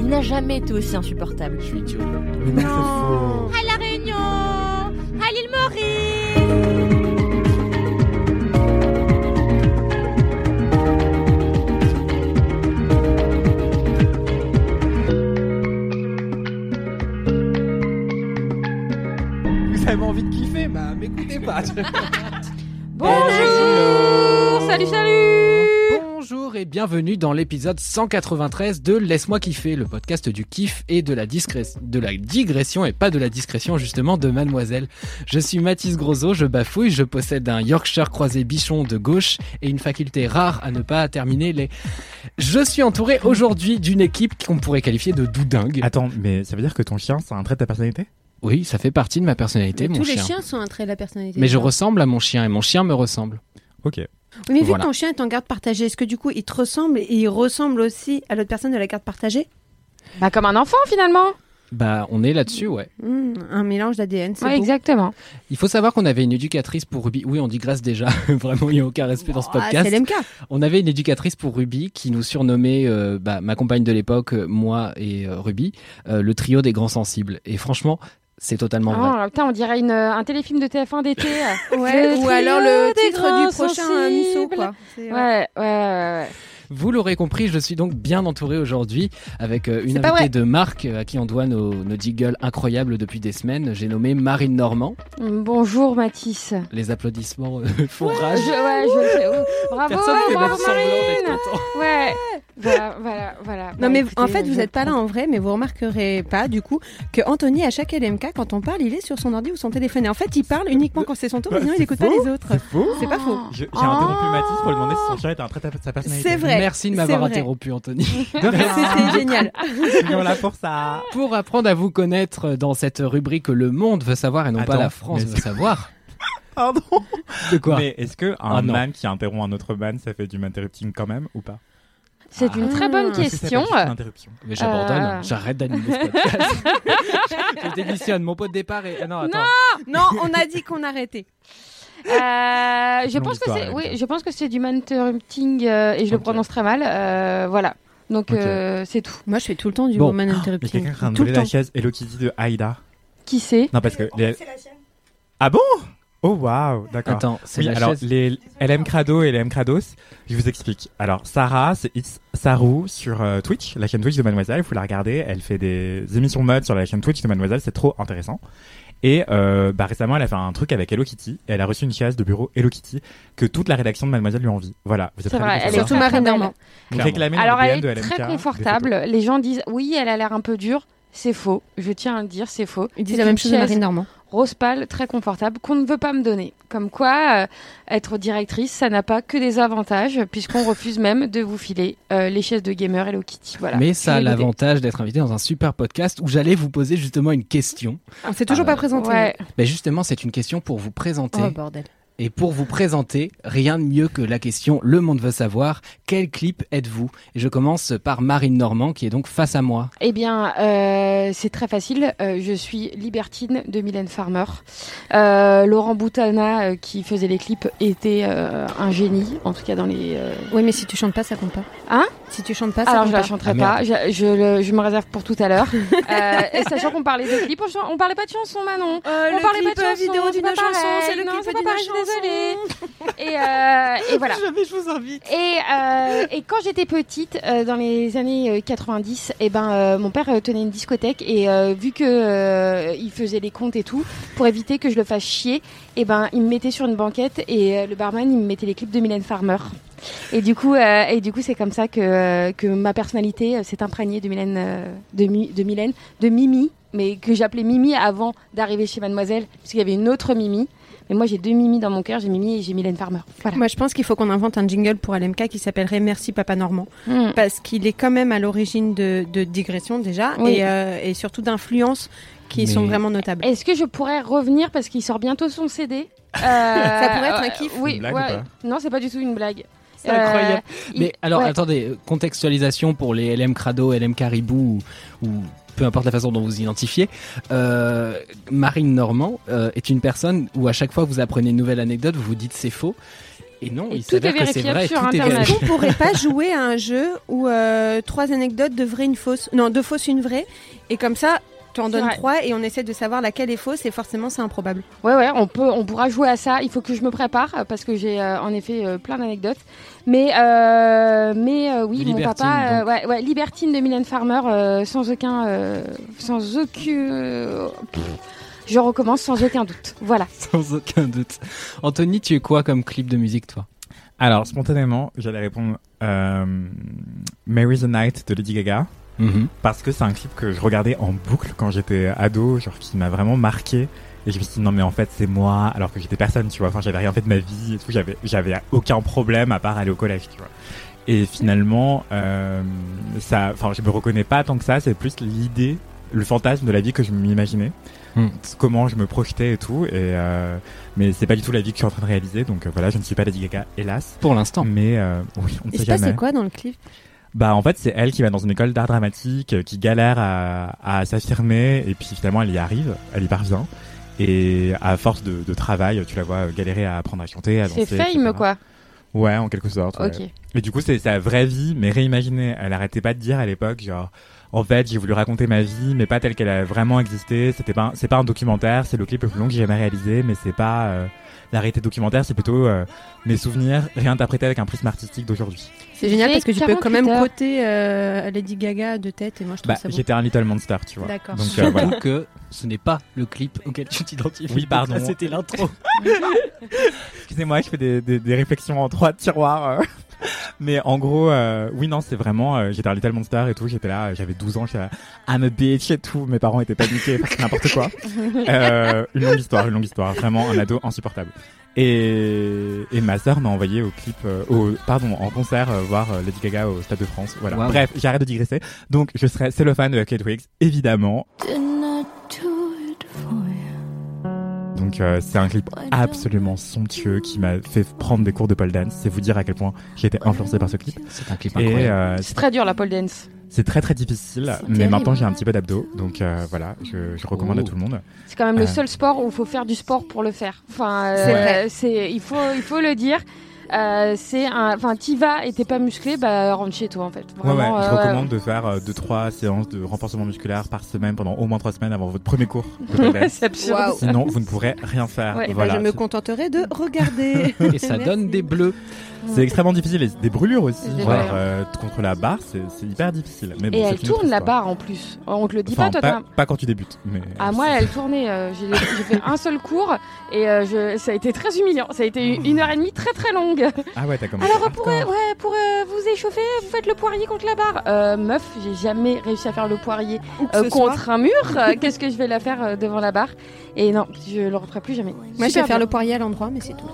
il n'a jamais été aussi insupportable. Je suis idiot. Mais non. À La Réunion À l'île Maurice Vous avez envie de kiffer Bah, m'écoutez pas. Bonjour Salut, salut Bonjour et bienvenue dans l'épisode 193 de Laisse-moi kiffer, le podcast du kiff et de la, discré- de la digression et pas de la discrétion justement de Mademoiselle. Je suis Mathis Grosot, je bafouille, je possède un Yorkshire croisé bichon de gauche et une faculté rare à ne pas terminer les... Je suis entouré aujourd'hui d'une équipe qu'on pourrait qualifier de doudingue. Attends, mais ça veut dire que ton chien, c'est un trait de ta personnalité? Oui, ça fait partie de ma personnalité, Mais mon tous les chien. chiens sont un trait de la personnalité. Mais je ressemble à mon chien et mon chien me ressemble. Ok. Oui, mais vu Voilà. que ton chien est en garde partagée, est-ce que du coup il te ressemble et il ressemble aussi à l'autre personne de la garde partagée? Bah comme un enfant finalement. Bah, on est là-dessus, ouais. Hmm, Un mélange d'ADN, c'est Ouais, beau. exactement. Il faut savoir qu'on avait une éducatrice pour Ruby. Oui, on digresse déjà. Vraiment, il n'y a aucun respect dans ce Ah, podcast. c'est l'MK. on avait une éducatrice pour Ruby qui nous surnommait, euh, bah, ma compagne de l'époque, moi et euh, Ruby, euh, le trio des grands sensibles. Et franchement, c'est totalement vrai. Oh, putain, on dirait une, euh, un téléfilm de TF1 d'été. Ouais, ou alors le titre du prochain euh, Musso, sensibles. quoi. C'est- ouais, ouais, ouais, ouais. Vous l'aurez compris, je suis donc bien entouré aujourd'hui avec euh, une invitée vrai. de marque à qui on doit nos, nos jiggles incroyables depuis des semaines. J'ai nommé Marine Normand. Bonjour Mathis. Les applaudissements font Je, rage. ouais, je le fais. Oh, bravo, bravo même semblant d'être Marine. Ouais. Voilà, voilà, voilà. Non Bah, mais écoutez, en fait vous n'êtes pas là en vrai mais vous remarquerez pas du coup que Anthony à chaque LMK quand on parle il est sur son ordi ou son téléphone et en fait il parle uniquement quand c'est son tour Bah, sinon il c'est écoute pas les autres. faux C'est pas faux. Je- J'ai interrompu Mathis pour lui demander si son chien était un trait de sa personnalité. C'est vrai. Merci de c'est m'avoir interrompu, Anthony. C'était génial. On là pour ça. Pour apprendre à vous connaître dans cette rubrique Le Monde veut savoir et non pas la France veut savoir. Pardon. De quoi Mais est-ce que un Ah, man qui interrompt un autre man, ça fait du interrupting quand même ou pas? C'est une très bonne Ah. Question. Mais j'abandonne, Euh. j'arrête d'animer ce podcast. je démissionne, mon pot de départ est... Ah non, attends. Non on a dit qu'on arrêtait. Euh, je pense que c'est, oui, je pense que c'est du interrupting euh, et je le Ok. prononce très mal. euh, voilà. Donc Ok. euh, c'est tout. Moi je fais tout le temps du Bon. woman Mais interrupting. quelqu'un qui a le la chaise Hello Kitty de Aïda. Qui c'est? Non parce que les... Ah bon? Oh waouh, d'accord. Attends, c'est Oui, la alors chaise. les LM Crado et les M Crados, je vous explique. Alors Sarah, c'est It's Saru sur euh, Twitch, la chaîne Twitch de Mademoiselle, il faut la regarder. Elle fait des émissions mode sur la chaîne Twitch de Mademoiselle, c'est trop intéressant. Et euh, bah, récemment, elle a fait un truc avec Hello Kitty et elle a reçu une chaise de bureau Hello Kitty que toute la rédaction de Mademoiselle lui envie. Voilà, vous êtes vrai, elle est. Surtout Marine. Normand. Vous Alors elle est très LMK des confortable. Les gens disent oui, elle a l'air un peu dure. C'est faux. Je tiens à le dire, c'est faux. Ils disent la même chose de Marine Normand. Rose pâle, très confortable, qu'on ne veut pas me donner. Comme quoi, euh, être directrice, ça n'a pas que des avantages, puisqu'on refuse même de vous filer euh, les chaises de gamer Hello Kitty. Voilà. Mais ça a l'avantage d'être invité dans un super podcast où j'allais vous poser justement une question. On s'est toujours Euh, pas présenté. Ouais. Mais justement, c'est une question pour vous présenter. Oh bordel. Et pour vous présenter, rien de mieux que la question Le monde veut savoir, quel clip êtes-vous? Et je commence par Marine Normand qui est donc face à moi. Eh bien, euh, c'est très facile. Euh, je suis Libertine de Mylène Farmer. Euh, Laurent Boutana, euh, qui faisait les clips, était euh, un génie, en tout cas dans les. euh, Oui mais si tu chantes pas ça compte pas. Hein? Si tu chantes pas ça Alors compte je la pas. chanterai Ah, pas, je, je, le- je me réserve pour tout à l'heure. euh, et sachant qu'on parlait de clips, on, parlait pas de chanson Manon. Euh, on le parlait clip pas de chanson, vidéo c'est d'une chanson, c'est le Non, clip d'une chanson. Désolée. Et, euh, et voilà. Jamais je vous invite. Et, euh, et quand j'étais petite, euh, dans les années euh, 90, et ben euh, mon père euh, tenait une discothèque et euh, vu que euh, il faisait les comptes et tout, pour éviter que je le fasse chier, et ben il me mettait sur une banquette et euh, le barman il me mettait les clips de Mylène Farmer. Et du coup, euh, et du coup, c'est comme ça que euh, que ma personnalité euh, s'est imprégnée de Mylène, euh, de, Mi- de Mylène, de Mimi, mais que j'appelais Mimi avant d'arriver chez Mademoiselle, parce qu'il y avait une autre Mimi. Mais moi, j'ai deux Mimi dans mon cœur, j'ai Mimi et j'ai Mylène Farmer. Voilà. Moi, je pense qu'il faut qu'on invente un jingle pour LMK qui s'appellerait Merci Papa Normand. Mm. Parce qu'il est quand même à l'origine de, de digressions déjà Oui. et, euh, et surtout d'influences qui Mais- sont vraiment notables. Est-ce que je pourrais revenir parce qu'il sort bientôt son CD Euh, Ça pourrait être un kiff. Oui, Une blague ouais. ou pas non, c'est pas du tout une blague. C'est incroyable. Euh, il- Mais alors, ouais. attendez, contextualisation pour les LM Crado, LM Caribou ou, ou peu importe la façon dont vous identifiez. Euh, Marine Normand euh, est une personne où à chaque fois que vous apprenez une nouvelle anecdote, vous vous dites c'est faux. Et non, Et il tout est s'avère que c'est vrai. sur tout Internet. Est-ce qu'on pourrait pas jouer à un jeu où euh, trois anecdotes, vraies, une fausse Non, deux fausses, une vraie. Et comme ça, tu en donnes trois et on essaie de savoir laquelle est fausse et forcément c'est improbable. Ouais, ouais, on peut, on pourra jouer à ça. Il faut que je me prépare parce que j'ai euh, en effet euh, plein d'anecdotes. Mais, euh, mais euh, oui, mon Libertine, papa, euh, donc. ouais, ouais, libertine de Mylène Farmer, euh, sans aucun, euh, sans aucun, pff, je recommence sans aucun doute. Voilà. Sans aucun doute. Anthony, tu es quoi comme clip de musique, toi? Alors, spontanément, j'allais répondre euh, Mary the Night de Lady Gaga. Mhm. Parce que c'est un clip que je regardais en boucle quand j'étais ado, genre qui m'a vraiment marqué. Et je me suis dit, non, mais en fait, c'est moi, alors que j'étais personne, tu vois. Enfin, j'avais rien fait de ma vie et tout. J'avais, j'avais aucun problème à part aller au collège, tu vois. Et finalement, euh, ça, enfin, je me reconnais pas tant que ça. C'est plus l'idée, le fantasme de la vie que je m'imaginais. Hmm. Comment je me projetais et tout. Et, euh, mais c'est pas du tout la vie que je suis en train de réaliser. Donc euh, voilà, je ne suis pas Lady Gaga, hélas. Pour l'instant. Mais euh, oui, on ne Il sait se passait jamais. quoi dans le clip? Bah en fait c'est elle qui va dans une école d'art dramatique, euh, qui galère à, à s'affirmer et puis finalement elle y arrive, elle y parvient. Et à force de, de travail, tu la vois galérer à apprendre à chanter, à danser. C'est fame, etc. quoi. Ouais, en quelque sorte. ouais. Ok. Et du coup c'est sa vraie vie, mais réimaginée. Elle arrêtait pas de dire à l'époque genre. En fait, j'ai voulu raconter ma vie, mais pas telle qu'elle a vraiment existé. C'était pas, c'est pas un documentaire, c'est le clip le plus long que j'ai jamais réalisé, mais c'est pas euh, la réalité documentaire, c'est plutôt euh, mes souvenirs réinterprétés avec un prisme artistique d'aujourd'hui. C'est génial parce que tu peux quand même 48 heures. côté euh, Lady Gaga de tête et moi je trouve Bah, ça beau. j'étais un Little Monster, tu vois. D'accord. Donc euh, voilà. Que ce n'est pas le clip auquel tu t'identifies. Oui, pardon. C'était l'intro. Excusez-moi, je fais des, des, des réflexions en trois tiroirs. Mais en gros, euh, oui, non, c'est vraiment. euh, j'étais un Little Monster et tout. J'étais là, j'avais 12 ans, j'étais là, I'm a bitch et tout. Mes parents étaient paniqués parce que n'importe quoi. Euh, une longue histoire, une longue histoire. Vraiment un ado insupportable. Et, et ma sœur m'a envoyé au clip, euh, au, pardon, en concert euh, voir euh, Lady Gaga au Stade de France. Voilà. Wow. Bref, j'arrête de digresser. Donc, je serai cellophane de Kate Wiggs, évidemment. Donc euh, c'est un clip absolument somptueux qui m'a fait prendre des cours de pole dance. C'est vous dire à quel point j'ai été influencé par ce clip. C'est un clip incroyable. euh, C'est très dur la pole dance. c'est très très difficile, mais terrible. maintenant j'ai un petit peu d'abdos, donc euh, voilà, je, je recommande à Oh. tout le monde. C'est quand même Euh. le seul sport où il faut faire du sport pour le faire. Enfin, euh, c'est il faut il faut le dire. Euh, c'est un enfin t'y vas et t'es pas musclé bah rentre chez toi en fait. Ouais, ouais, je euh, recommande de faire euh, deux trois séances de renforcement musculaire par semaine pendant au moins trois semaines avant votre premier cours c'est absurde. Sinon, vous ne pourrez rien faire. Ouais. Ben, voilà. je me contenterai de regarder. Et ça donne des bleus. C'est extrêmement difficile et des brûlures aussi. Genre, euh, contre la barre, c'est hyper difficile. Mais bon, Et elle tourne la barre en plus. On te le dit Enfin, pas toi. pas, pas quand tu débutes. Mais Ah moi elle tournait. euh, J'ai fait un seul cours et euh, je, ça a été très humiliant. Ça a été une heure et demie très très longue. Ah ouais, t'as commencé. Alors pour, hardcore. ouais, pour euh, vous échauffer, vous faites le poirier contre la barre. Euh, meuf, j'ai jamais réussi à faire le poirier euh, contre soit. un mur. Euh, Qu'est-ce que je vais la faire euh, devant la barre? Et non, je le referai plus jamais. Moi je vais faire bien. le poirier à l'endroit, mais c'est tout.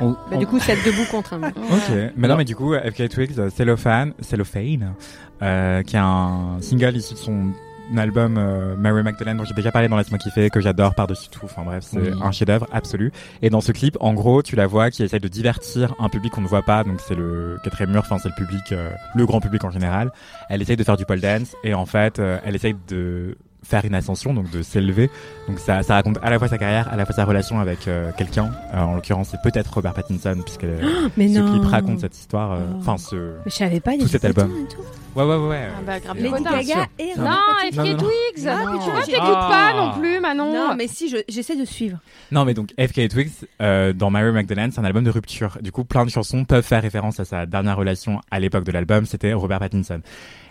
On- Bah, on- du coup, c'est debout contre un mur. Ok, mais non, mais du coup, FK Twigs, euh, Cellophane, Cellophane, euh, qui est un single issu de son album euh, Mary Magdalene dont j'ai déjà parlé dans Laisse-moi kiffer, que j'adore par-dessus tout. Enfin bref, c'est Oui. un chef-d'œuvre absolu. Et dans ce clip, en gros, tu la vois qui essaye de divertir un public qu'on ne voit pas, donc c'est le quatrième mur, enfin c'est le public, euh, le grand public en général. Elle essaye de faire du pole dance et en fait, euh, elle essaye de faire une ascension, donc de s'élever. Donc ça, ça raconte à la fois sa carrière, à la fois sa relation avec euh, quelqu'un. Euh, en l'occurrence, c'est peut-être Robert Pattinson, puisque Mais ce non. clip raconte cette histoire. euh, Oh. Enfin, ce Mais je savais pas, tout cet album. tatous et tout. Ouais, ouais, ouais. Ah bah, grave Lady. Gaga et Non, Non, FK. Twigs Ah, mais tu vois, t'écoutes Ah. pas non plus, Manon Non, mais si, je- j'essaie de suivre. Non, mais donc FK Twigs euh, dans Mary Magdalene, c'est un album de rupture. Du coup, plein de chansons peuvent faire référence à sa dernière relation à l'époque de l'album, c'était Robert Pattinson.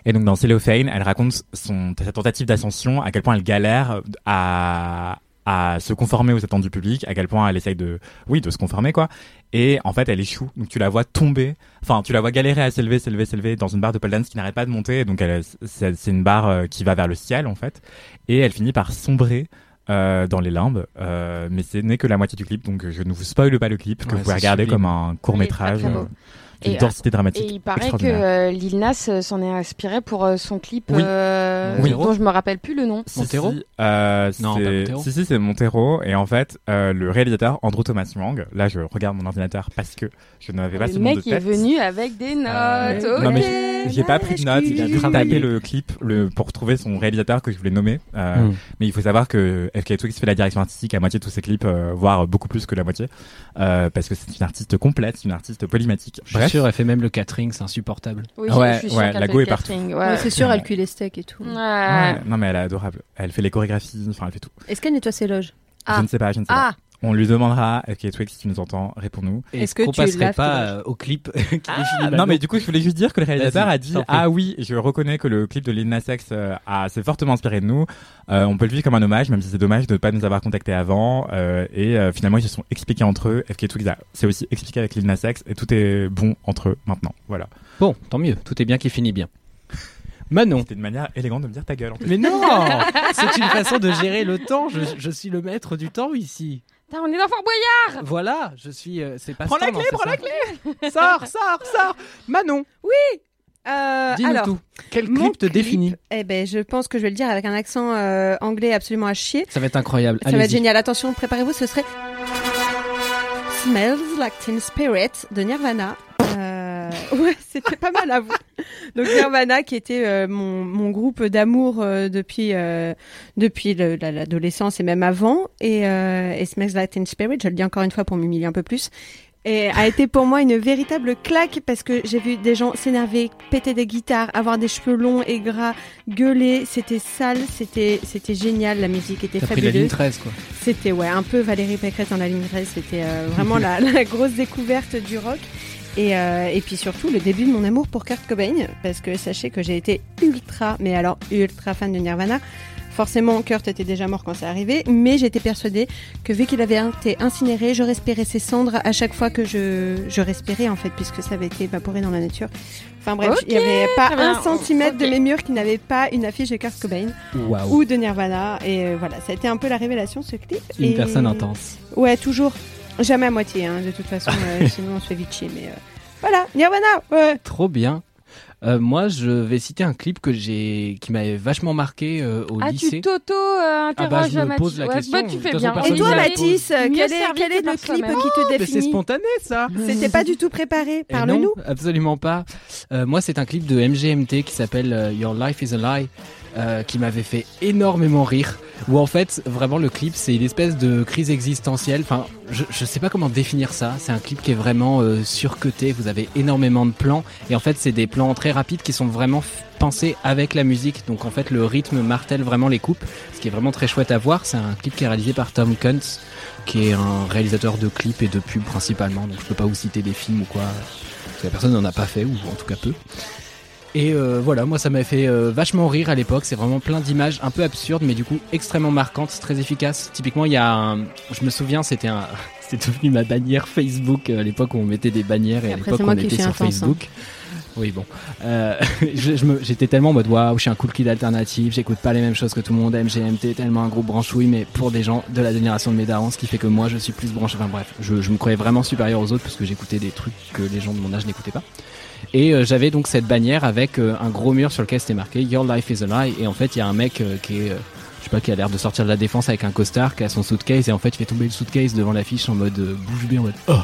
Et donc dans Cellophane, elle raconte son sa tentative d'ascension, à quel point elle galère à à se conformer aux attentes du public, à quel point elle essaye de oui, de se conformer quoi. Et en fait, elle échoue. Donc tu la vois tomber, enfin, tu la vois galérer à s'élever, s'élever, s'élever dans une barre de pole dance qui n'arrête pas de monter. Donc elle c'est une barre euh, qui va vers le ciel en fait et elle finit par sombrer euh, dans les limbes, euh, mais ce n'est que la moitié du clip, donc je ne vous spoile pas le clip, que Ouais, vous pouvez regarder sublime. comme un court métrage Oui, Et, densité Et dramatique. il paraît que euh, Lil Nas euh, s'en est inspiré pour euh, son clip Oui. euh, Oui. dont je me rappelle plus le nom. Montero si, euh, Non, c'est- pas Montero. Si, si, c'est Montero. Et en fait, euh, le réalisateur, Andrew Thomas Young, là, je regarde mon ordinateur parce que je n'avais pas Le ce nom de mec tête. est venu avec des notes. Euh, ok. Non, mais j'ai- pas pris de notes. J'ai dû travaillé. taper le clip le, pour trouver son réalisateur que je voulais nommer. Euh, Hmm. Mais il faut savoir que FK Twigs fait la direction artistique à moitié de tous ses clips, euh, voire beaucoup plus que la moitié, euh, parce que c'est une artiste complète, c'est une artiste polymatique. Bref, sûr, elle fait même le catering, c'est insupportable. Oui, Ah Ouais, je, je suis sûre ouais, qu'elle la go est partout. catering, Ouais, Ouais. c'est sûr, elle cuit les steaks et tout. Ouais. ouais, non mais elle est adorable. Elle fait les chorégraphies, enfin elle fait tout. Est-ce qu'elle nettoie ses loges? Ah. Je ne sais pas, je ne sais pas. On lui demandera, FK Twigs, si tu nous entends, réponds-nous. Et Est-ce que qu'on tu passerait pas euh, au clip qui définit Ah, non mais du coup je voulais juste dire que le réalisateur a dit ah oui je reconnais que le clip de Lil Nas X euh, a s'est fortement inspiré de nous Euh, on peut le vivre comme un hommage même si c'est dommage de ne pas nous avoir contacté avant euh, et euh, finalement ils se sont expliqués entre eux FK Twigs a- s'est aussi expliqué avec Lil Nas X et tout est bon entre eux maintenant voilà Bon, tant mieux, tout est bien qui finit bien. Manon. c'était une manière élégante de me dire ta gueule en plus. Mais non C'est une façon de gérer le temps, je, je suis le maître du temps ici. Putain, on est dans Fort Boyard Voilà, je suis... euh, c'est pas Prends la clé, non, prends la ça Sors, sors, sors Manon, euh, dis-nous alors, tout. Quel clip te clip, définit Eh ben, je pense que je vais le dire avec un accent euh, anglais absolument à chier. Ça va être incroyable. Ça va être génial. Attention, préparez-vous, ce serait Smells Like Teen Spirit de Nirvana. Euh, ouais, c'était pas mal à vous. Donc Nirvana, qui était euh, mon, mon groupe d'amour euh, depuis euh, depuis le- la- l'adolescence et même avant. Et, euh, et Smells Like Teen Spirit, je le dis encore une fois pour m'humilier un peu plus. Et a été pour moi une véritable claque parce que j'ai vu des gens s'énerver, péter des guitares, avoir des cheveux longs et gras, gueuler. C'était sale, c'était c'était génial. La musique était T'as pris la fabuleuse. ligne 13, quoi. C'était ouais un peu Valérie Pécresse dans la ligne 13, c'était euh, vraiment la, la grosse découverte du rock. Et, euh, et puis surtout le début de mon amour pour Kurt Cobain, parce que sachez que j'ai été ultra, mais alors ultra fan de Nirvana. Forcément, Kurt était déjà mort quand c'est arrivé, mais j'étais persuadée que vu qu'il avait été incinéré, je respirais ses cendres à chaque fois que je, je respirais en fait, puisque ça avait été évaporé dans la nature. Enfin bref, il n'y avait pas un centimètre de mes murs qui n'avait pas une affiche de Kurt Cobain Waouh. ou de Nirvana. Et euh, voilà, ça a été un peu la révélation ce clip. Une Et- personne intense. Ouais, toujours. Jamais à moitié, hein, de toute façon, euh, sinon on se fait vite chier. Mais euh, voilà, Nirvana, ouais. Trop bien. Euh, moi, je vais citer un clip que j'ai, qui m'avait vachement marqué euh, au Ah, lycée. tu t'auto-interroges, Ah bah, je me pose la Ouais, question. bah, tu fais bien. façon, Et toi, Mathis, quel est, quel est le clip qui te c'est définit spontané, ça C'était pas du tout préparé. Eh Parle-nous. non, absolument pas. Euh, moi, c'est un clip de MGMT qui s'appelle euh, Your Life is a Lie, euh, qui m'avait fait énormément rire. Où en fait, vraiment, le clip, c'est une espèce de crise existentielle. Enfin, je, je sais pas comment définir ça. C'est un clip qui est vraiment euh. Vous avez énormément de plans. Et en fait, c'est des plans très rapides qui sont vraiment pensés avec la musique. Donc en fait, le rythme martèle vraiment les coupes. Ce qui est vraiment très chouette à voir. C'est un clip qui est réalisé par Tom Kuntz, qui est un réalisateur de clips et de pubs principalement. Donc je peux pas vous citer des films ou quoi. Parce que la personne n'en a pas fait, ou en tout cas peu. Et euh, voilà, moi ça m'a fait euh, vachement rire à l'époque. C'est vraiment plein d'images un peu absurdes, mais du coup extrêmement marquantes, très efficaces. Typiquement, il y a un... Je me souviens, c'était un... C'était devenu ma bannière Facebook euh, à l'époque où on mettait des bannières et à l'époque on était sur hein. Facebook. Oui, bon. Euh, je- je me- J'étais tellement en mode waouh, je suis un cool kid alternatif, j'écoute pas les mêmes choses que tout le monde, MGMT, tellement un groupe branchouille, mais pour des gens de la génération de mes darons, ce qui fait que moi je suis plus branché. Enfin bref, je, je me croyais vraiment supérieur aux autres parce que j'écoutais des trucs que les gens de mon âge n'écoutaient pas. Et euh, j'avais donc cette bannière avec euh, un gros mur sur lequel c'était marqué Your Life is a Lie. Et en fait, il y a un mec euh, qui est, euh, je sais pas, qui a l'air de sortir de la défense avec un costard, qui a son suitcase, et en fait, il fait tomber le suitcase devant l'affiche en mode euh, bouche bée, en mode oh.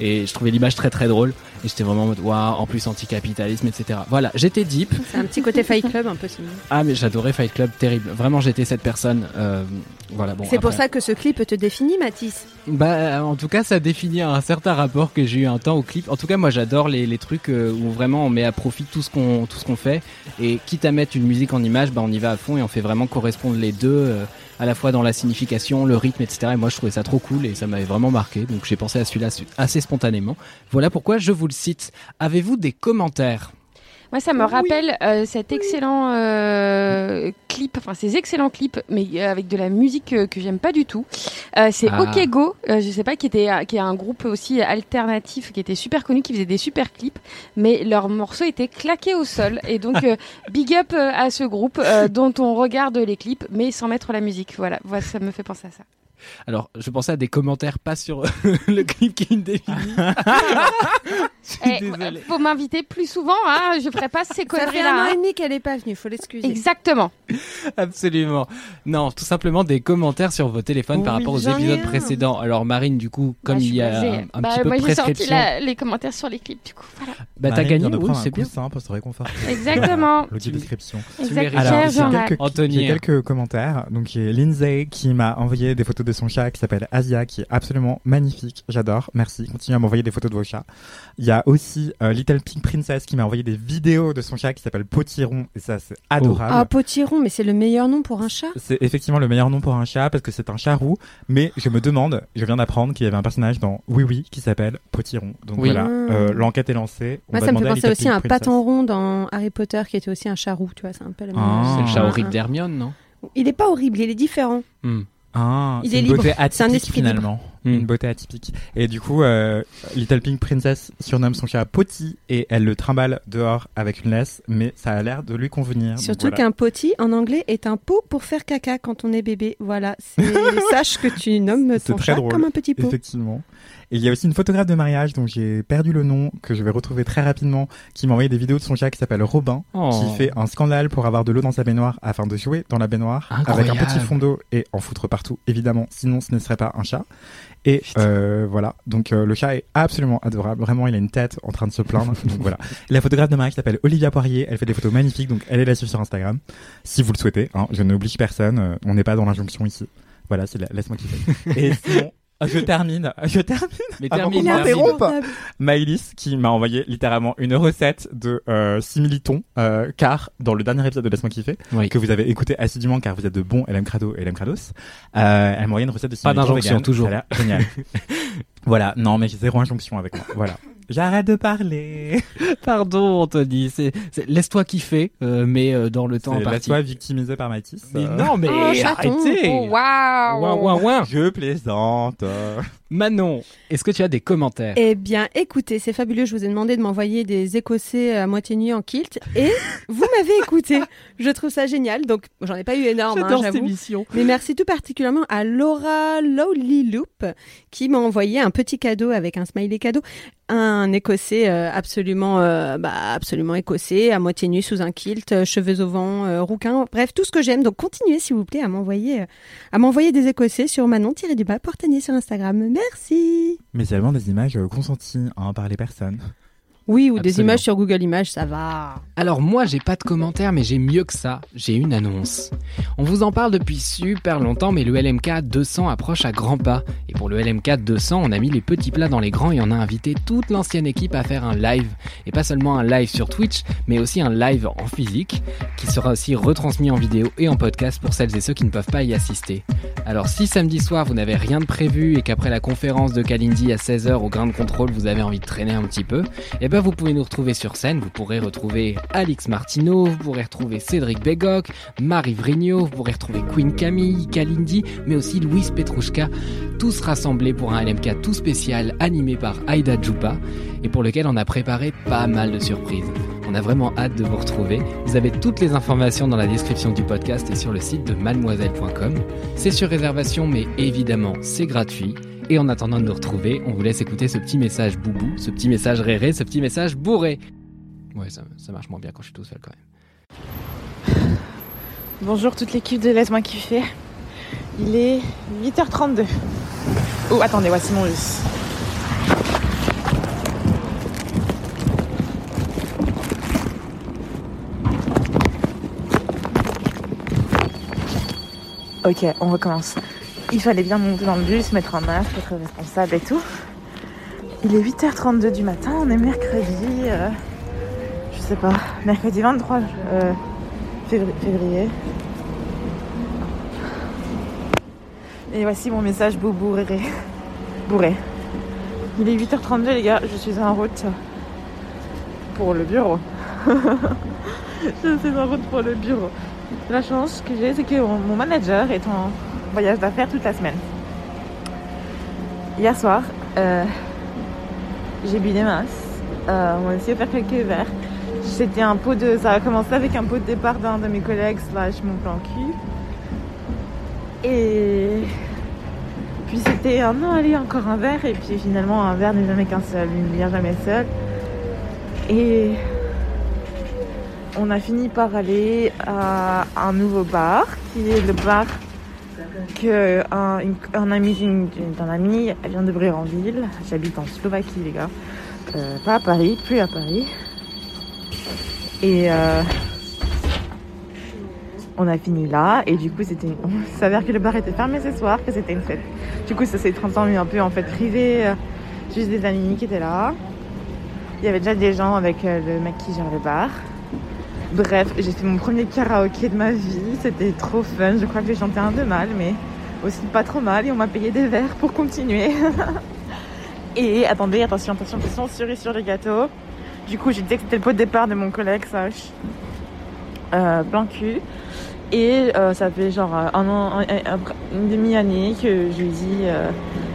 Et je trouvais l'image très très drôle. Et j'étais vraiment en mode, waouh, en plus anticapitalisme, etc. Voilà, j'étais deep. C'est un petit côté Fight Club un peu sinon. Ah, mais j'adorais Fight Club, terrible. Vraiment, j'étais cette personne. euh, voilà, bon. c'est pour ça que ce clip te définit, Mathis. Bah, en tout cas, ça définit un certain rapport que j'ai eu un temps au clip. En tout cas, moi, j'adore les, les trucs euh, où vraiment on met à profit tout ce qu'on tout ce qu'on fait et quitte à mettre une musique en image, bah on y va à fond et on fait vraiment correspondre les deux euh, à la fois dans la signification, le rythme, etc. Et moi, je trouvais ça trop cool et ça m'avait vraiment marqué. Donc, j'ai pensé à celui-là assez spontanément. Voilà pourquoi je vous le cite. Avez-vous des commentaires? Moi, ça me rappelle euh, cet excellent euh, clip, enfin ces excellents clips, mais euh, avec de la musique euh, que j'aime pas du tout. Euh, c'est Ah. OK Go, euh, je sais pas, qui était qui est un groupe aussi alternatif, qui était super connu, qui faisait des super clips, mais leurs morceaux étaient claqués au sol. Et donc euh, big up à ce groupe euh, dont on regarde les clips, mais sans mettre la musique. Voilà, voilà, ça me fait penser à ça. Alors, je pensais à des commentaires, pas sur le clip qui me définit. Désolé. faut m'inviter plus souvent, hein, je ferai pas ces Ça fait conneries un an là. et demi qu'elle est pas venue, faut l'excuser. Exactement. Absolument. Non, tout simplement des commentaires sur vos téléphones par rapport aux épisodes précédents. Alors Marine, du coup, comme Bah, il y a un, un bah, petit peu moi de j'ai sorti prescription, la- les commentaires sur les clips, du coup. Voilà. bah t'as gagné. Oui, c'est bien. coussin pour se réconforter. Exactement. L'audio description. Exactement. Alors, j'ai quelques, Anthony. j'ai quelques commentaires. Donc, il y a Lindsay qui m'a envoyé des photos de son chat qui s'appelle Asia, qui est absolument magnifique. J'adore. Merci. Continuez à m'envoyer des photos de vos chats. Il y a aussi euh, Little Pink Princess qui m'a envoyé des vidéos de son chat qui s'appelle Potiron. Et ça, c'est adorable. Ah, Potiron, mais c'est le meilleur nom pour un chat? C'est effectivement le meilleur nom pour un chat parce que c'est un chat roux. Mais je me demande, je viens d'apprendre qu'il y avait un personnage dans Oui Oui qui s'appelle Potiron. Donc Oui. voilà, Ah. euh, l'enquête est lancée. On Moi, va ça me fait à penser aussi à un paton rond dans Harry Potter qui était aussi un chat roux, tu vois, c'est un peu la même Ah. C'est le chat horrible d'Hermione, non? Il est pas horrible, il est différent. Hmm. Ah, Il c'est est une libre. beauté C'est un atypique esprit libre. finalement. Hmm. Une beauté atypique. Et du coup, euh, Little Pink Princess surnomme son chat Potty et elle le trimballe dehors avec une laisse, mais ça a l'air de lui convenir. Surtout voilà. qu'un potty en anglais est un pot pour faire caca quand on est bébé. Voilà, sache que tu nommes ton chat drôle. comme un petit pot. Effectivement. Et il y a aussi une photographe de mariage dont j'ai perdu le nom, que je vais retrouver très rapidement, qui m'a envoyé des vidéos de son chat qui s'appelle Robin, Oh. qui fait un scandale pour avoir de l'eau dans sa baignoire afin de jouer dans la baignoire avec un petit fond d'eau et en foutre partout, évidemment, sinon ce ne serait pas un chat. Et euh, voilà, donc euh, le chat est absolument adorable, vraiment il a une tête en train de se plaindre, donc voilà. La photographe de mariage s'appelle Olivia Poirier, elle fait des photos magnifiques, donc allez la suivre sur Instagram, si vous le souhaitez, hein, je n'oblige personne, euh, on n'est pas dans l'injonction ici. Voilà, c'est la... laisse-moi kiffer. Et sinon, je termine, je termine Mais Avant termine. Maëlys qui m'a envoyé littéralement une recette de euh, simili-thon, euh, car dans le dernier épisode de Laisse-moi kiffer, Oui. que vous avez écouté assidûment car vous êtes de bons LM Crado et LM Crados, euh, elle m'a envoyé une recette de Pas simili-thon d'injonction, toujours. Ça a l'air génial. voilà, non mais j'ai zéro injonction avec moi. Voilà. J'arrête de parler. Pardon, Anthony. C'est, c'est- laisse-toi kiffer, euh, mais euh, dans le temps C'est imparti. laisse-toi victimisé par Mathis. Mais euh, non, mais Oh, arrêtez. Oh, waouh. Ouin, ouin, ouin. Je plaisante. Manon, est-ce que tu as des commentaires? Eh bien, écoutez, c'est fabuleux. Je vous ai demandé de m'envoyer des Écossais à moitié nuit en kilt et vous m'avez écouté. Je trouve ça génial. Donc, j'en ai pas eu énorme, hein, cette émission. Mais merci tout particulièrement à Laura Lowly Loop qui m'a envoyé un petit cadeau avec un smiley cadeau. Un écossais euh, absolument, euh, bah, absolument écossais, à moitié nu sous un kilt, euh, cheveux au vent, rouquin, bref, tout ce que j'aime. Donc continuez s'il vous plaît à m'envoyer, à m'envoyer des écossais sur Manon-du-bas Portanier sur Instagram. Merci. Mais c'est vraiment des images consenties hein, par les personnes. Oui, ou des images sur Google Images, ça va. Alors moi j'ai pas de commentaires mais j'ai mieux que ça, j'ai une annonce. On vous en parle depuis super longtemps mais le LMK 200 approche à grands pas. Et pour le LMK 200 on a mis les petits plats dans les grands et on a invité toute l'ancienne équipe à faire un live. Et pas seulement un live sur Twitch mais aussi un live en physique qui sera aussi retransmis en vidéo et en podcast pour celles et ceux qui ne peuvent pas y assister. Alors si samedi soir vous n'avez rien de prévu et qu'après la conférence de Kalindi à 16h au grain de contrôle vous avez envie de traîner un petit peu, eh ben vous pouvez nous retrouver sur scène, vous pourrez retrouver Alix Martineau, vous pourrez retrouver Cédric Bégoc, Marie Vrigno, vous pourrez retrouver Queen Camille, Kalindi, mais aussi Louise Petrouchka, tous rassemblés pour un LMK tout spécial animé par Aïda Djoupa et pour lequel on a préparé pas mal de surprises. On a vraiment hâte de vous retrouver. Vous avez toutes les informations dans la description du podcast et sur le site de mademoiselle.com. C'est sur réservation, mais évidemment, c'est gratuit. Et en attendant de nous retrouver, on vous laisse écouter ce petit message boubou, ce petit message réré, ce petit message bourré. Ouais, ça, marche moins bien quand je suis tout seul quand même. Bonjour toute l'équipe de Laisse-moi kiffer. Il est 8h32. Oh, attendez, voici mon bus. Ok, on recommence. Il fallait bien monter dans le bus, mettre un masque, être responsable et tout. Il est 8h32 du matin, on est mercredi, euh, je sais pas, mercredi 23 euh, février. Et voici mon message bourré. Bourré. Il est 8h32 les gars, je suis en route pour le bureau. je suis en route pour le bureau. La chance que j'ai, c'est que mon manager est en voyage d'affaires toute la semaine. Hier soir, euh, j'ai bu des masses. Euh, on a essayé de faire quelques verres. C'était un pot de. Ça a commencé avec un pot de départ d'un de mes collègues slash mon plan cul. Et puis c'était un non allez encore un verre et puis finalement un verre n'est jamais qu'un seul, une bière jamais seule. Et on a fini par aller à un nouveau bar qui est le bar que un, ami d'un vient d'ouvrir en ville. J'habite en Slovaquie les gars, Euh, pas à Paris, plus à Paris. Et euh, on a fini là et du coup c'était on s'avère que le bar était fermé ce soir, que c'était une fête. Du coup ça s'est transformé un peu en fête privée, euh, juste des amis qui étaient là. Il y avait déjà des gens avec le mec qui gère le bar. Bref, j'ai fait mon premier karaoké de ma vie, c'était trop fun. Je crois que j'ai chanté un peu mal, mais aussi pas trop mal et on m'a payé des verres pour continuer. et attendez, attention, attention, attention, cerise sur les gâteaux. Du coup, j'ai dit que c'était le pot de départ de mon collègue Sach, euh, cul. Et euh, ça fait genre euh, un an, une demi-année que je lui dis euh,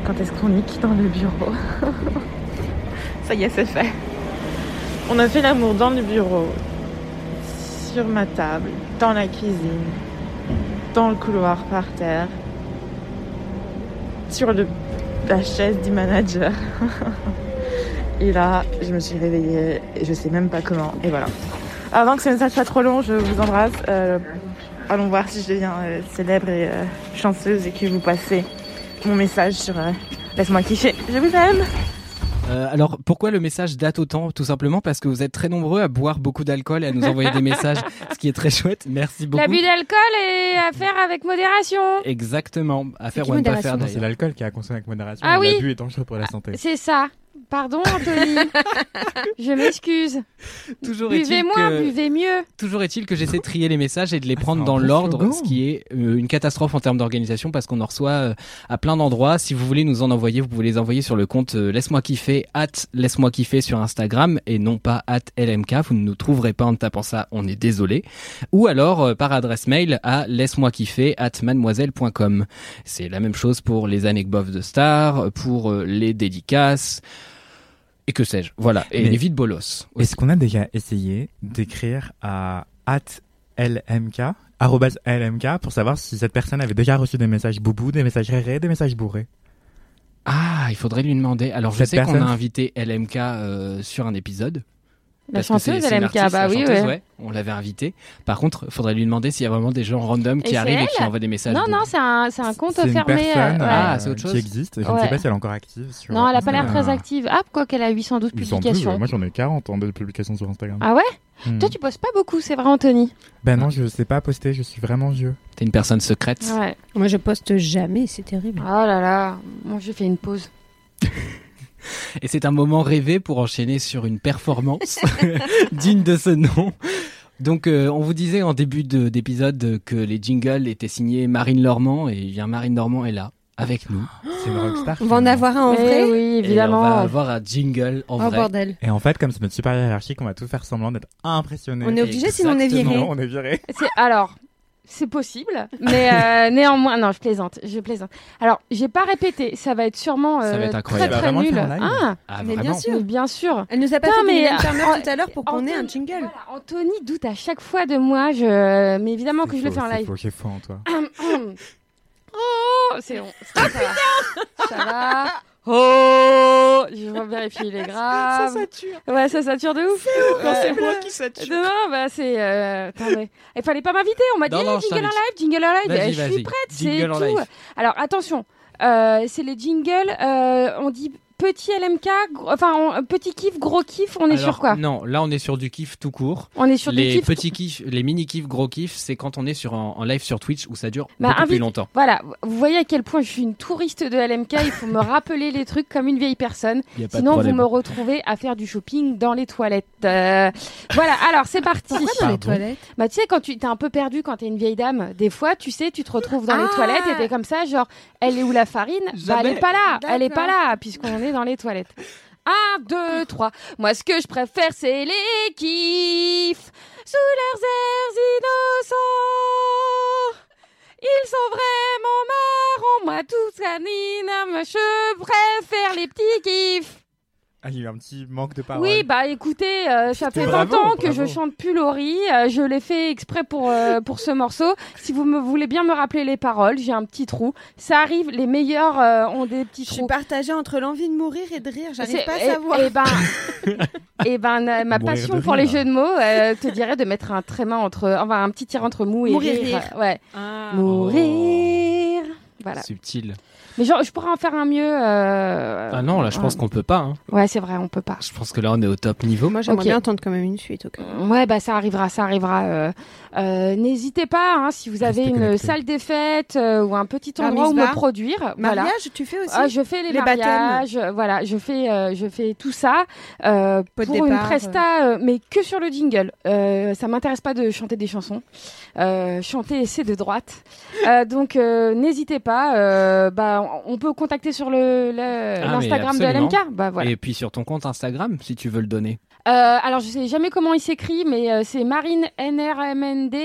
quand est-ce qu'on nique dans le bureau? ça y est, c'est fait. On a fait l'amour dans le bureau, sur ma table, dans la cuisine, dans le couloir par terre, sur la chaise du manager. et là, je me suis réveillée et je sais même pas comment. Et voilà. Avant que ce message soit trop long, je vous embrasse. Euh, allons voir si je deviens euh, célèbre et euh, chanceuse et que vous passez mon message sur Laisse-moi kiffer. Je vous aime. Euh, alors pourquoi le message date autant Tout simplement parce que vous êtes très nombreux à boire beaucoup d'alcool et à nous envoyer des messages, ce qui est très chouette. Merci beaucoup. L'abus d'alcool est à faire avec modération. Exactement, à faire qui ou à ne pas modération faire Non, c'est l'alcool qui a consommé avec modération. Ah et oui. L'abus est dangereux pour la santé. C'est ça. Pardon, Anthony. je m'excuse. Toujours est-il Buvez moins, que... buvez mieux. Toujours est-il que j'essaie de trier les messages et de les Ah, prendre dans l'ordre, ce qui est euh, une catastrophe en termes d'organisation parce qu'on en reçoit euh, à plein d'endroits. Si vous voulez nous en envoyer, vous pouvez les envoyer sur le compte euh, laisse-moi kiffer at laisse-moi kiffer sur Instagram et non pas at LMK. Vous ne nous trouverez pas en tapant ça, on est désolé. Ou alors euh, par adresse mail à laisse-moi kiffer at mademoiselle.com. C'est la même chose pour les anecdotes de stars, pour euh, les dédicaces et que sais-je. Voilà. Et Mais- les vides bolos. Est-ce qu'on a déjà essayé d'écrire à lmk arrobase lmk pour savoir si cette personne avait déjà reçu des messages boubou, des messages rérés, des messages bourrés? Ah, il faudrait lui demander. Alors, je sais qu'on a invité LMK euh, sur un épisode. La chanteuse c'est LMK, bah la oui, chanteuse, ouais. On l'avait invité. Par contre, il faudrait lui demander s'il y a vraiment des gens random qui Et arrivent et qui envoient des messages. Non, de- non, c'est un, c'est un compte C'est une fermé. euh, personne ouais. Ah, euh, c'est autre chose. qui existe. Je ne Ouais. sais pas si elle est encore active. Sur Non, elle a pas l'air très active. Ah, quoi qu'elle a 812 Il semble publications. plus, Moi j'en ai 40 hein, de publications sur Instagram. Ah ouais? Hmm. Toi, tu postes pas beaucoup, c'est vrai, Anthony? Ben non, je sais pas poster, je suis vraiment vieux. T'es une personne secrète. Ouais. Moi, je poste jamais, c'est terrible. Oh là là. Moi, je fais une pause. Et c'est un moment rêvé pour enchaîner sur une performance digne de ce nom. Donc, euh, on vous disait en début de- d'épisode que les jingles étaient signés Marine Lormand et bien Marine Normand est là avec nous. C'est une rockstar. On va en avoir un en Eh vrai oui, Et on évidemment. va avoir un jingle en Oh vrai. bordel. Et en fait, comme c'est notre super hiérarchique, on va tout faire semblant d'être impressionné. On est obligé sinon on est viré. Non, on est viré. C'est alors. C'est possible, mais euh, néanmoins, non, je plaisante, je plaisante. Alors, j'ai pas répété, ça va être sûrement Ça va euh, être très très nul. Ah, Ah, Mais bien sûr. mais bien sûr. Elle nous a pas Non, fait mais, euh, tout à l'heure pour qu'on ait un jingle. Voilà, Anthony doute à chaque fois de moi, je... mais évidemment que je le C'est fais en live. C'est faux, j'ai faux en toi. oh, c'est bon. Ça, ça va. Ça va. Oh, je vais vérifier, il est grave. Ça sature. Ouais, ça sature de ouf. Quand c'est Ouais. moi qui sature. Non, non, bah c'est. Euh... attendez. Il fallait pas m'inviter. On m'a dit Non, non, jingle en live, jingle en live. Eh, je suis prête, c'est tout. live. Alors attention, euh, c'est les jingles. euh, on dit petit LMK, gros- enfin on- petit kiff, gros kiff, on est Alors, sur quoi Non, là on est sur du kiff tout court. On est sur du les kiff. petits kiffs, les mini kiffs, gros kiffs, c'est quand on est sur en, en live sur Twitch où ça dure Bah, beaucoup plus invite- longtemps. Voilà, vous voyez à quel point je suis une touriste de LMK, il faut me rappeler les trucs comme une vieille personne. Y a pas de Sinon, vous me retrouvez à faire du shopping dans les toilettes. Euh, voilà, alors c'est parti. Pourquoi dans les Pardon. toilettes? Bah, tu sais, quand tu t'es un peu perdu quand t'es une vieille dame, des fois, tu sais, tu te retrouves dans les Ah toilettes et t'es comme ça, genre, elle est où la farine? Bah, elle est pas là, elle est pas là, puisqu'on est dans les toilettes. Un, deux, trois. Moi, ce que je préfère, c'est les kiffs sous leurs airs innocents. Ils sont vraiment marrants, moi, tous canines, je préfère les petits kiffs. Ah, il y a eu un petit manque de parole. Oui, bah écoutez, euh, ça fait 20 Bravo, ans que bravo. je chante plus Laurie. euh, je l'ai fait exprès pour, euh, pour ce morceau. Si vous me voulez bien me rappeler les paroles, j'ai un petit trou. Ça arrive, les meilleurs euh, ont des petits Je suis trous. partagée entre l'envie de mourir et de rire. J'arrive pas à et- savoir. Et ben, et ben euh, ma passion pour les jeux de mots euh, te dirait de mettre un tréma entre, enfin un petit tir entre mou et Mourir, rire. rire. Ouais, Ah. mourir. Voilà. Subtil. Mais genre, je pourrais en faire un mieux. euh, Ah non, là je pense qu'on peut pas. hein. Ouais, c'est vrai, on peut pas. Je pense que là on est au top niveau. Moi, j'aimerais Ok. bien entendre quand même une suite. où. Ouais, bah ça arrivera, ça arrivera. euh, euh, N'hésitez pas, hein, si vous avez une salle des fêtes euh, ou un petit endroit où me produire. voilà. Mariage, tu fais aussi Ah, je fais les, Les mariages, voilà, je fais, euh, je fais tout ça euh, pour une presta, euh, mais que sur le jingle. Euh, ça m'intéresse pas de chanter des chansons. Euh, chanter, c'est de droite. Euh, donc euh, n'hésitez pas. euh, bah, on peut contacter sur le le- Ah, l'Instagram de absolument. LMK. Bah voilà. Et puis sur ton compte Instagram, si tu veux le donner. Euh, alors je sais jamais comment il s'écrit, mais euh, c'est Marine NRMND.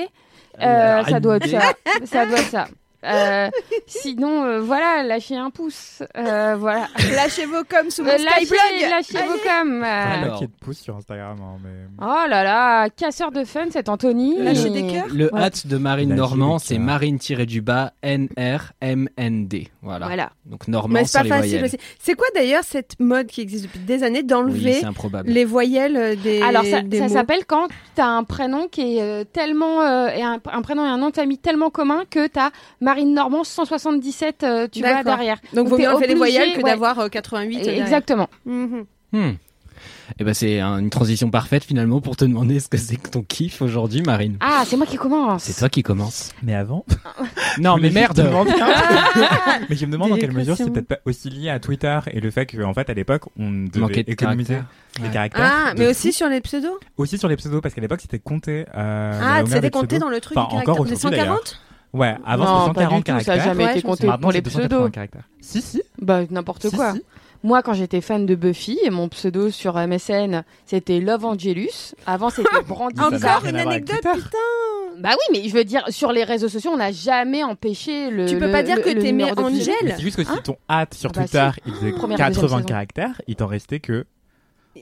Euh, ça doit être ça. ça doit être ça. Euh, sinon, euh, voilà, lâchez un pouce. Euh, voilà. Lâchez vos coms sous mon lâchez, Skyblog. lâchez vos coms. euh. Alors. Qui de pouces sur Instagram, hein, mais... Oh là là, casseur de fun, c'est Anthony. Lâchez des cœurs. Le Ouais. hâte de Marine Lâchez Normand, les c'est cœurs. Marine-du-bas N-R-M-N-D. Voilà. Voilà. Donc Normand Mais c'est pas les facile voyelles. aussi. C'est quoi d'ailleurs cette mode qui existe depuis des années Oui, d'enlever c'est improbable. les voyelles euh, des Alors ça, des ça mots s'appelle quand t'as un prénom qui est euh, tellement euh, et un, un prénom et un nom de famille tellement commun que t'as Marine Normand 177 euh, tu vois D'accord. derrière. Donc, vaut mieux enlever les voyelles que ouais. d'avoir euh, 88 derrière. Exactement. Mhm. Hmm. Eh ben c'est un- une transition parfaite finalement pour te demander ce que c'est que ton kiff aujourd'hui, Marine. Ah, c'est moi qui commence. C'est toi qui commence. Mais avant Non, mais merde. Je mais je me demande dans quelle mesure c'est peut-être pas aussi lié à Twitter et le fait qu'en fait à l'époque on devait Manquait de économiser les Ouais. caractères. Ah, mais fou. aussi sur les pseudos? Aussi sur les pseudos parce qu'à l'époque c'était compté. Euh, Ah, c'était compté dans le truc Enfin, du encore caractère. Les aujourd'hui, d'ailleurs. 140 Ouais, avant Non, c'était pas 140 du tout, ça a caractères. jamais Ouais, été compté pour les Maintenant, c'est 280 pseudos. caractères. Si si. Bah n'importe Si, quoi. si. Moi, quand j'étais fan de Buffy, et mon pseudo sur MSN, c'était Love Angelus. Avant, c'était Brandy n'a. Encore une anecdote, putain Bah oui, mais je veux dire, sur les réseaux sociaux, on n'a jamais empêché le. Tu peux le- pas dire le- que t'aimais Angel. c'est juste que si ton hâte sur Ah bah Twitter si. il faisait Première, deuxième 80 saison. caractères, il t'en restait que.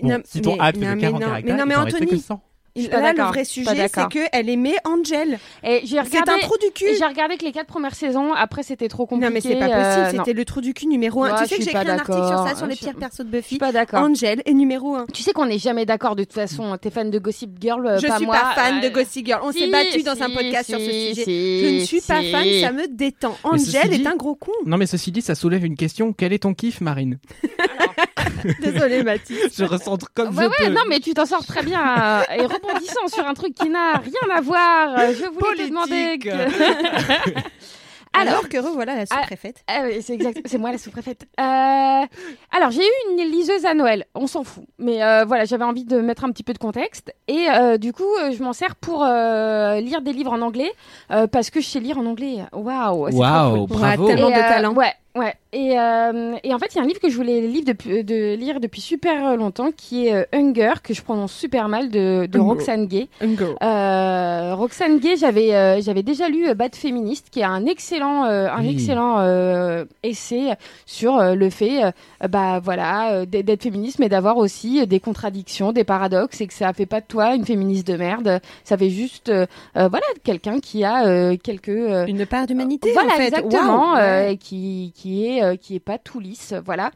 Bon, Non, si ton mais- hâte faisait mais 40 non, caractères, mais non, mais il t'en restait que Anthony, 100. Je suis pas Là, le vrai je suis sujet, c'est qu'elle aimait Angel. Et j'ai C'est un regardé. trou du cul. J'ai regardé que les quatre premières saisons. Après, c'était trop compliqué. Non, mais c'est pas euh, possible. non. C'était le trou du cul numéro 1. Ouais, tu je sais que suis j'ai écrit un article sur ça, sur les Je- pires persos de Je Buffy. suis pas d'accord. Angel est numéro 1. Tu sais qu'on n'est jamais d'accord de toute façon. T'es fan de Gossip Girl, euh, Je pas suis moi. pas fan Euh, de Gossip Girl. On si, s'est battu dans un podcast sur ce sujet. si, Je ne suis pas fan, ça me détend. Angel dit- est un gros con. Non, mais ceci dit, ça soulève une question. Quel est ton kiff, Marine? Désolée, Mathis. Je ressens comme Ouais, je ouais, peux. non, mais tu t'en sors très bien. euh, et rebondissant sur un truc qui n'a rien à voir, euh, je voulais te demander. Que- Alors, Alors que revoilà la sous-préfète. Ah oui, c'est exact, c'est moi la sous-préfète. Euh, alors j'ai eu une liseuse à Noël, on s'en fout, mais euh, voilà, j'avais envie de mettre un petit peu de contexte et euh, du coup je m'en sers pour euh, lire des livres en anglais euh, parce que je sais lire en anglais. Waouh, cool. bravo. Ouais, tellement Et, de euh, talent. Ouais, ouais. Et, euh, et en fait, il y a un livre que je voulais lire depuis, de lire depuis super longtemps qui est euh, Hunger, que je prononce super mal, de, de. Roxane Gay. Hunger. Euh, Roxane Gay, j'avais euh, j'avais déjà lu euh, Bad Féministe, qui est un excellent euh, un Oui. excellent euh, essai sur euh, le fait, euh, bah voilà, euh, d'être féministe, mais d'avoir aussi euh, des contradictions, des paradoxes, et que ça fait pas de toi une féministe de merde. Ça fait juste, euh, euh, voilà, quelqu'un qui a euh, quelques euh, Une part d'humanité, voilà en fait. exactement euh, ouais. qui qui est euh, qui est pas tout lisse voilà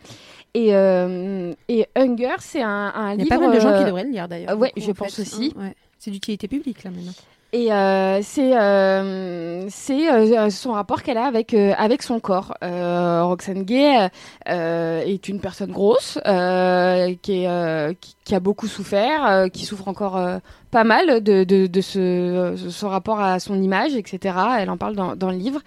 et euh, et Hunger c'est un, un Il y a livre pas mal de gens qui euh, devraient le lire d'ailleurs. coup, je en pense fait. aussi. Ouais. C'est d'utilité publique là maintenant. Et euh, c'est euh, c'est euh, son rapport qu'elle a avec euh, avec son corps. Euh, Roxane Gay euh, est une personne grosse euh, qui est euh, qui, qui a beaucoup souffert, euh, qui souffre encore euh, pas mal de de, de ce son rapport à son image, etc. Elle en parle dans dans le livre.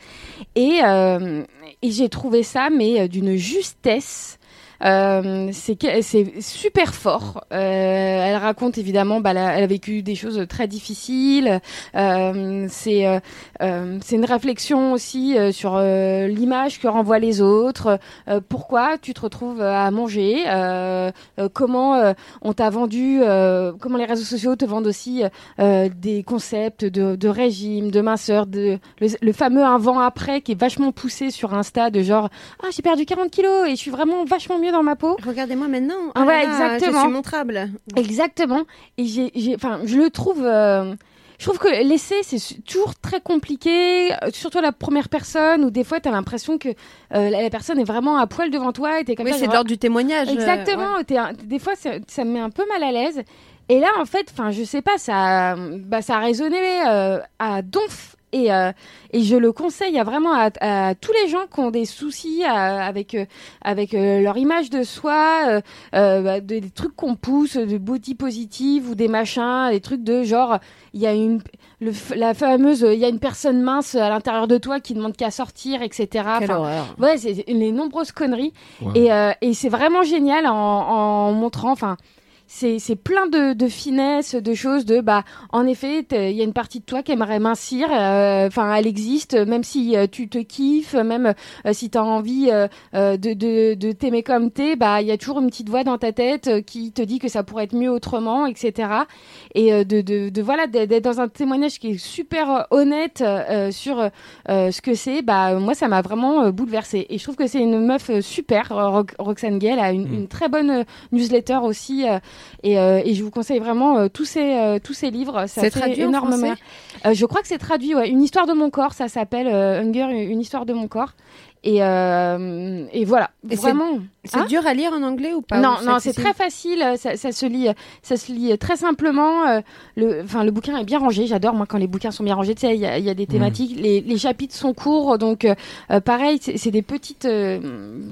Et euh, et j'ai trouvé ça mais euh, d'une justesse. Euh, c'est super fort. Euh, elle raconte évidemment, bah, elle, a, elle a vécu des choses très difficiles. Euh, c'est euh, euh, c'est une réflexion aussi euh, sur l'image que renvoient les autres. Pourquoi tu te retrouves à manger? Comment on t'a vendu Comment les réseaux sociaux te vendent aussi des concepts de, de régime, de minceur, de le, le fameux avant après qui est vachement poussé sur Insta de genre ah j'ai perdu 40 kilos et je suis vraiment vachement mieux dans ma peau. Regardez-moi maintenant. Ah Oh ouais, là là, exactement. Je suis montrable. Exactement. Et j'ai, enfin, je le trouve. euh, je trouve que l'essai, c'est toujours très compliqué, euh, surtout à la première personne, où des fois, tu as l'impression que euh, la la personne est vraiment à poil devant toi et comme Oui, c'est de genre, l'ordre du témoignage. euh, Exactement. ouais. t'es un- des fois, ça, ça me met un peu mal à l'aise. Et là, en fait, enfin, je sais pas, ça, bah, ça a résonné euh, à donf. Et, euh, et je le conseille à vraiment à, à tous les gens qui ont des soucis à- avec euh, avec euh, leur image de soi, euh, euh, bah, des, des trucs qu'on pousse, de body positive ou des machins, des trucs de genre il y a une le, la fameuse il y a une personne mince à l'intérieur de toi qui demande qu'à sortir, etc. Quelle Enfin, horreur. Ouais, c'est les nombreuses conneries. Ouais. Et, euh, et c'est vraiment génial en, en montrant, enfin, c'est c'est plein de, de finesse, de choses, de bah, en effet, il y a une partie de toi qui aimerait mincir, euh, enfin, elle existe, même si euh, tu te kiffes, même euh, si tu as envie de, de, de t'aimer comme t'es, bah, il y a toujours une petite voix dans ta tête qui te dit que ça pourrait être mieux autrement, etc. Et euh, de, de, de voilà, d'être dans un témoignage qui est super honnête euh, sur euh, ce que c'est, bah, moi, ça m'a vraiment bouleversée. Et je trouve que c'est une meuf super, euh, Ro- Roxane Gay, elle a une, Mm. une très bonne newsletter aussi. Et, euh, et je vous conseille vraiment euh, tous ces euh, tous ces livres. Ça C'est traduit en énormément. français Euh, je crois que c'est traduit. Ouais, une histoire de mon corps, ça s'appelle euh, Hunger, une histoire de mon corps. Et euh, et voilà, Et c'est- vraiment. C'est Hein dur à lire en anglais ou pas non, non, c'est très facile. euh, Ça, ça se lit, ça se lit très simplement. euh, le, enfin, le bouquin est bien rangé. J'adore moi quand les bouquins sont bien rangés. Tu sais, il y y a des thématiques. Les, les chapitres sont courts, donc euh, euh, pareil, c'est des petites, euh,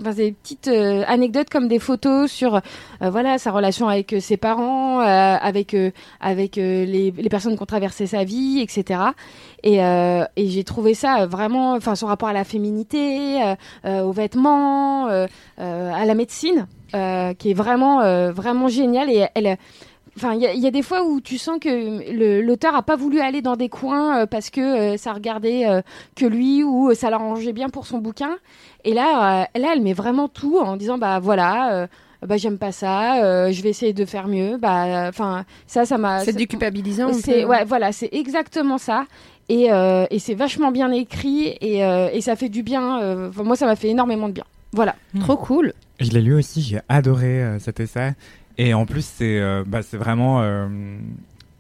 enfin, des petites euh, anecdotes comme des photos sur, euh, voilà, sa relation avec euh, ses parents, euh, avec euh, avec euh, les, les personnes qui ont traversé sa vie, etc. Et, euh, et j'ai trouvé ça euh, vraiment, enfin, son rapport à la féminité, euh, euh, aux vêtements, euh, euh, à la médecine, euh, qui est vraiment, euh, vraiment génial. Et elle, enfin, il y, a- il y a des fois où tu sens que le- l'auteur a pas voulu aller dans des coins euh, parce que euh, ça regardait euh, que lui ou euh, ça l'arrangeait bien pour son bouquin. Et là, euh, là, elle met vraiment tout en disant, bah voilà. euh, bah j'aime pas ça, euh, je vais essayer de faire mieux. Bah enfin ça ça m'a C'est déculpabilisant. c'est ouais, voilà, c'est exactement ça. Et, euh, et c'est vachement bien écrit et, euh, et ça fait du bien. euh, moi, ça m'a fait énormément de bien. Voilà. Trop cool. Je l'ai lu aussi, j'ai adoré euh, cet essai. Et en plus, c'est euh, bah, vraiment. euh,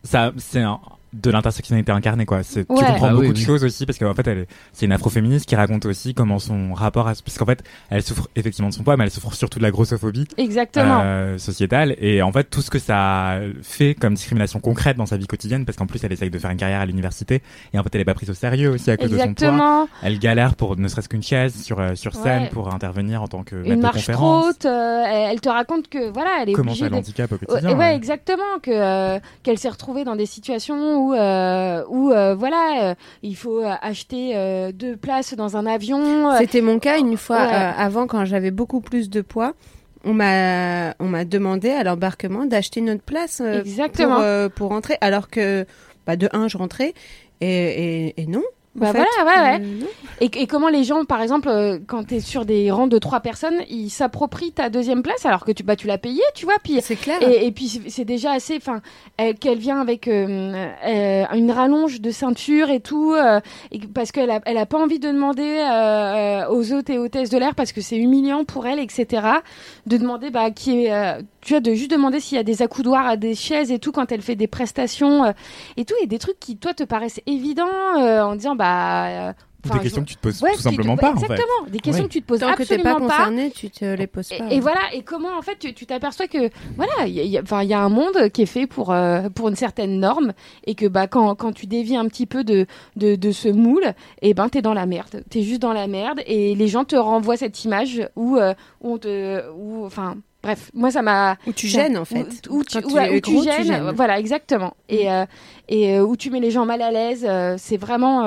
ça, c'est un- de l'intersectionnalité incarnée, quoi. C'est- Tu comprends Ah beaucoup oui, de oui. choses aussi, parce qu'en fait, elle est- c'est une afroféministe qui raconte aussi comment son rapport à. Parce qu'en fait, elle souffre effectivement de son poids, mais elle souffre surtout de la grossophobie. Exactement. euh, sociétale et en fait tout ce que ça fait comme discrimination concrète dans sa vie quotidienne parce qu'en plus elle essaye de faire une carrière à l'université et en fait elle est pas prise au sérieux aussi à cause de son poids Exactement. elle galère pour ne serait-ce qu'une chaise sur euh, sur scène Ouais. pour intervenir en tant que maître Une marche trop conférence haute. euh, elle, te raconte que voilà, elle est comment obligée ça de- l'handicap au quotidien ouais, ouais. exactement que euh, qu'elle s'est retrouvée dans des situations où euh, où euh, voilà, euh, il faut acheter deux places dans un avion. C'était mon cas une fois Ouais. avant quand j'avais beaucoup plus de poids. On m'a on m'a demandé à l'embarquement d'acheter une autre place Exactement. pour pour rentrer alors que bah, de un je rentrais et et, et non. Bah fait. voilà, ouais, ouais. Euh. Et, et comment les gens, par exemple, euh, quand tu es sur des rangs de trois personnes, ils s'approprient ta deuxième place alors que tu, bah, tu l'as payé, tu vois. Puis, C'est clair. et, et puis c'est- déjà assez, enfin, elle- qu'elle vient avec euh, euh, une rallonge de ceinture et tout, euh, et parce qu'elle a, elle a pas envie de demander euh, euh, aux hôtes et hôtesses de l'air parce que c'est humiliant pour elle, etc. De demander, bah, qui est, euh, tu vois, de juste demander s'il y a des accoudoirs à des chaises et tout quand elle fait des prestations euh, et tout, et des trucs qui toi te paraissent évidents euh, en disant, bah, euh, des questions je- que tu te poses Ouais, tout te- simplement pas, en fait. Exactement, des questions que tu te poses Tant que t'es pas absolument pas. concerné, tu te les poses pas. Et, et voilà, et comment en fait tu tu t'aperçois que voilà, il y, a- il y a- enfin, il y a un monde qui est fait pour euh, pour une certaine norme et que bah quand, quand tu dévies un petit peu de de, de ce moule, et ben t'es dans la merde, t'es juste dans la merde et les gens te renvoient cette image où, euh, où on te où enfin bref, moi ça m'a Où tu gênes, en fait. où, où tu, tu ouais, où tu gros, tu gênes, voilà exactement. Et euh, et euh, où tu mets les gens mal à l'aise, euh, c'est vraiment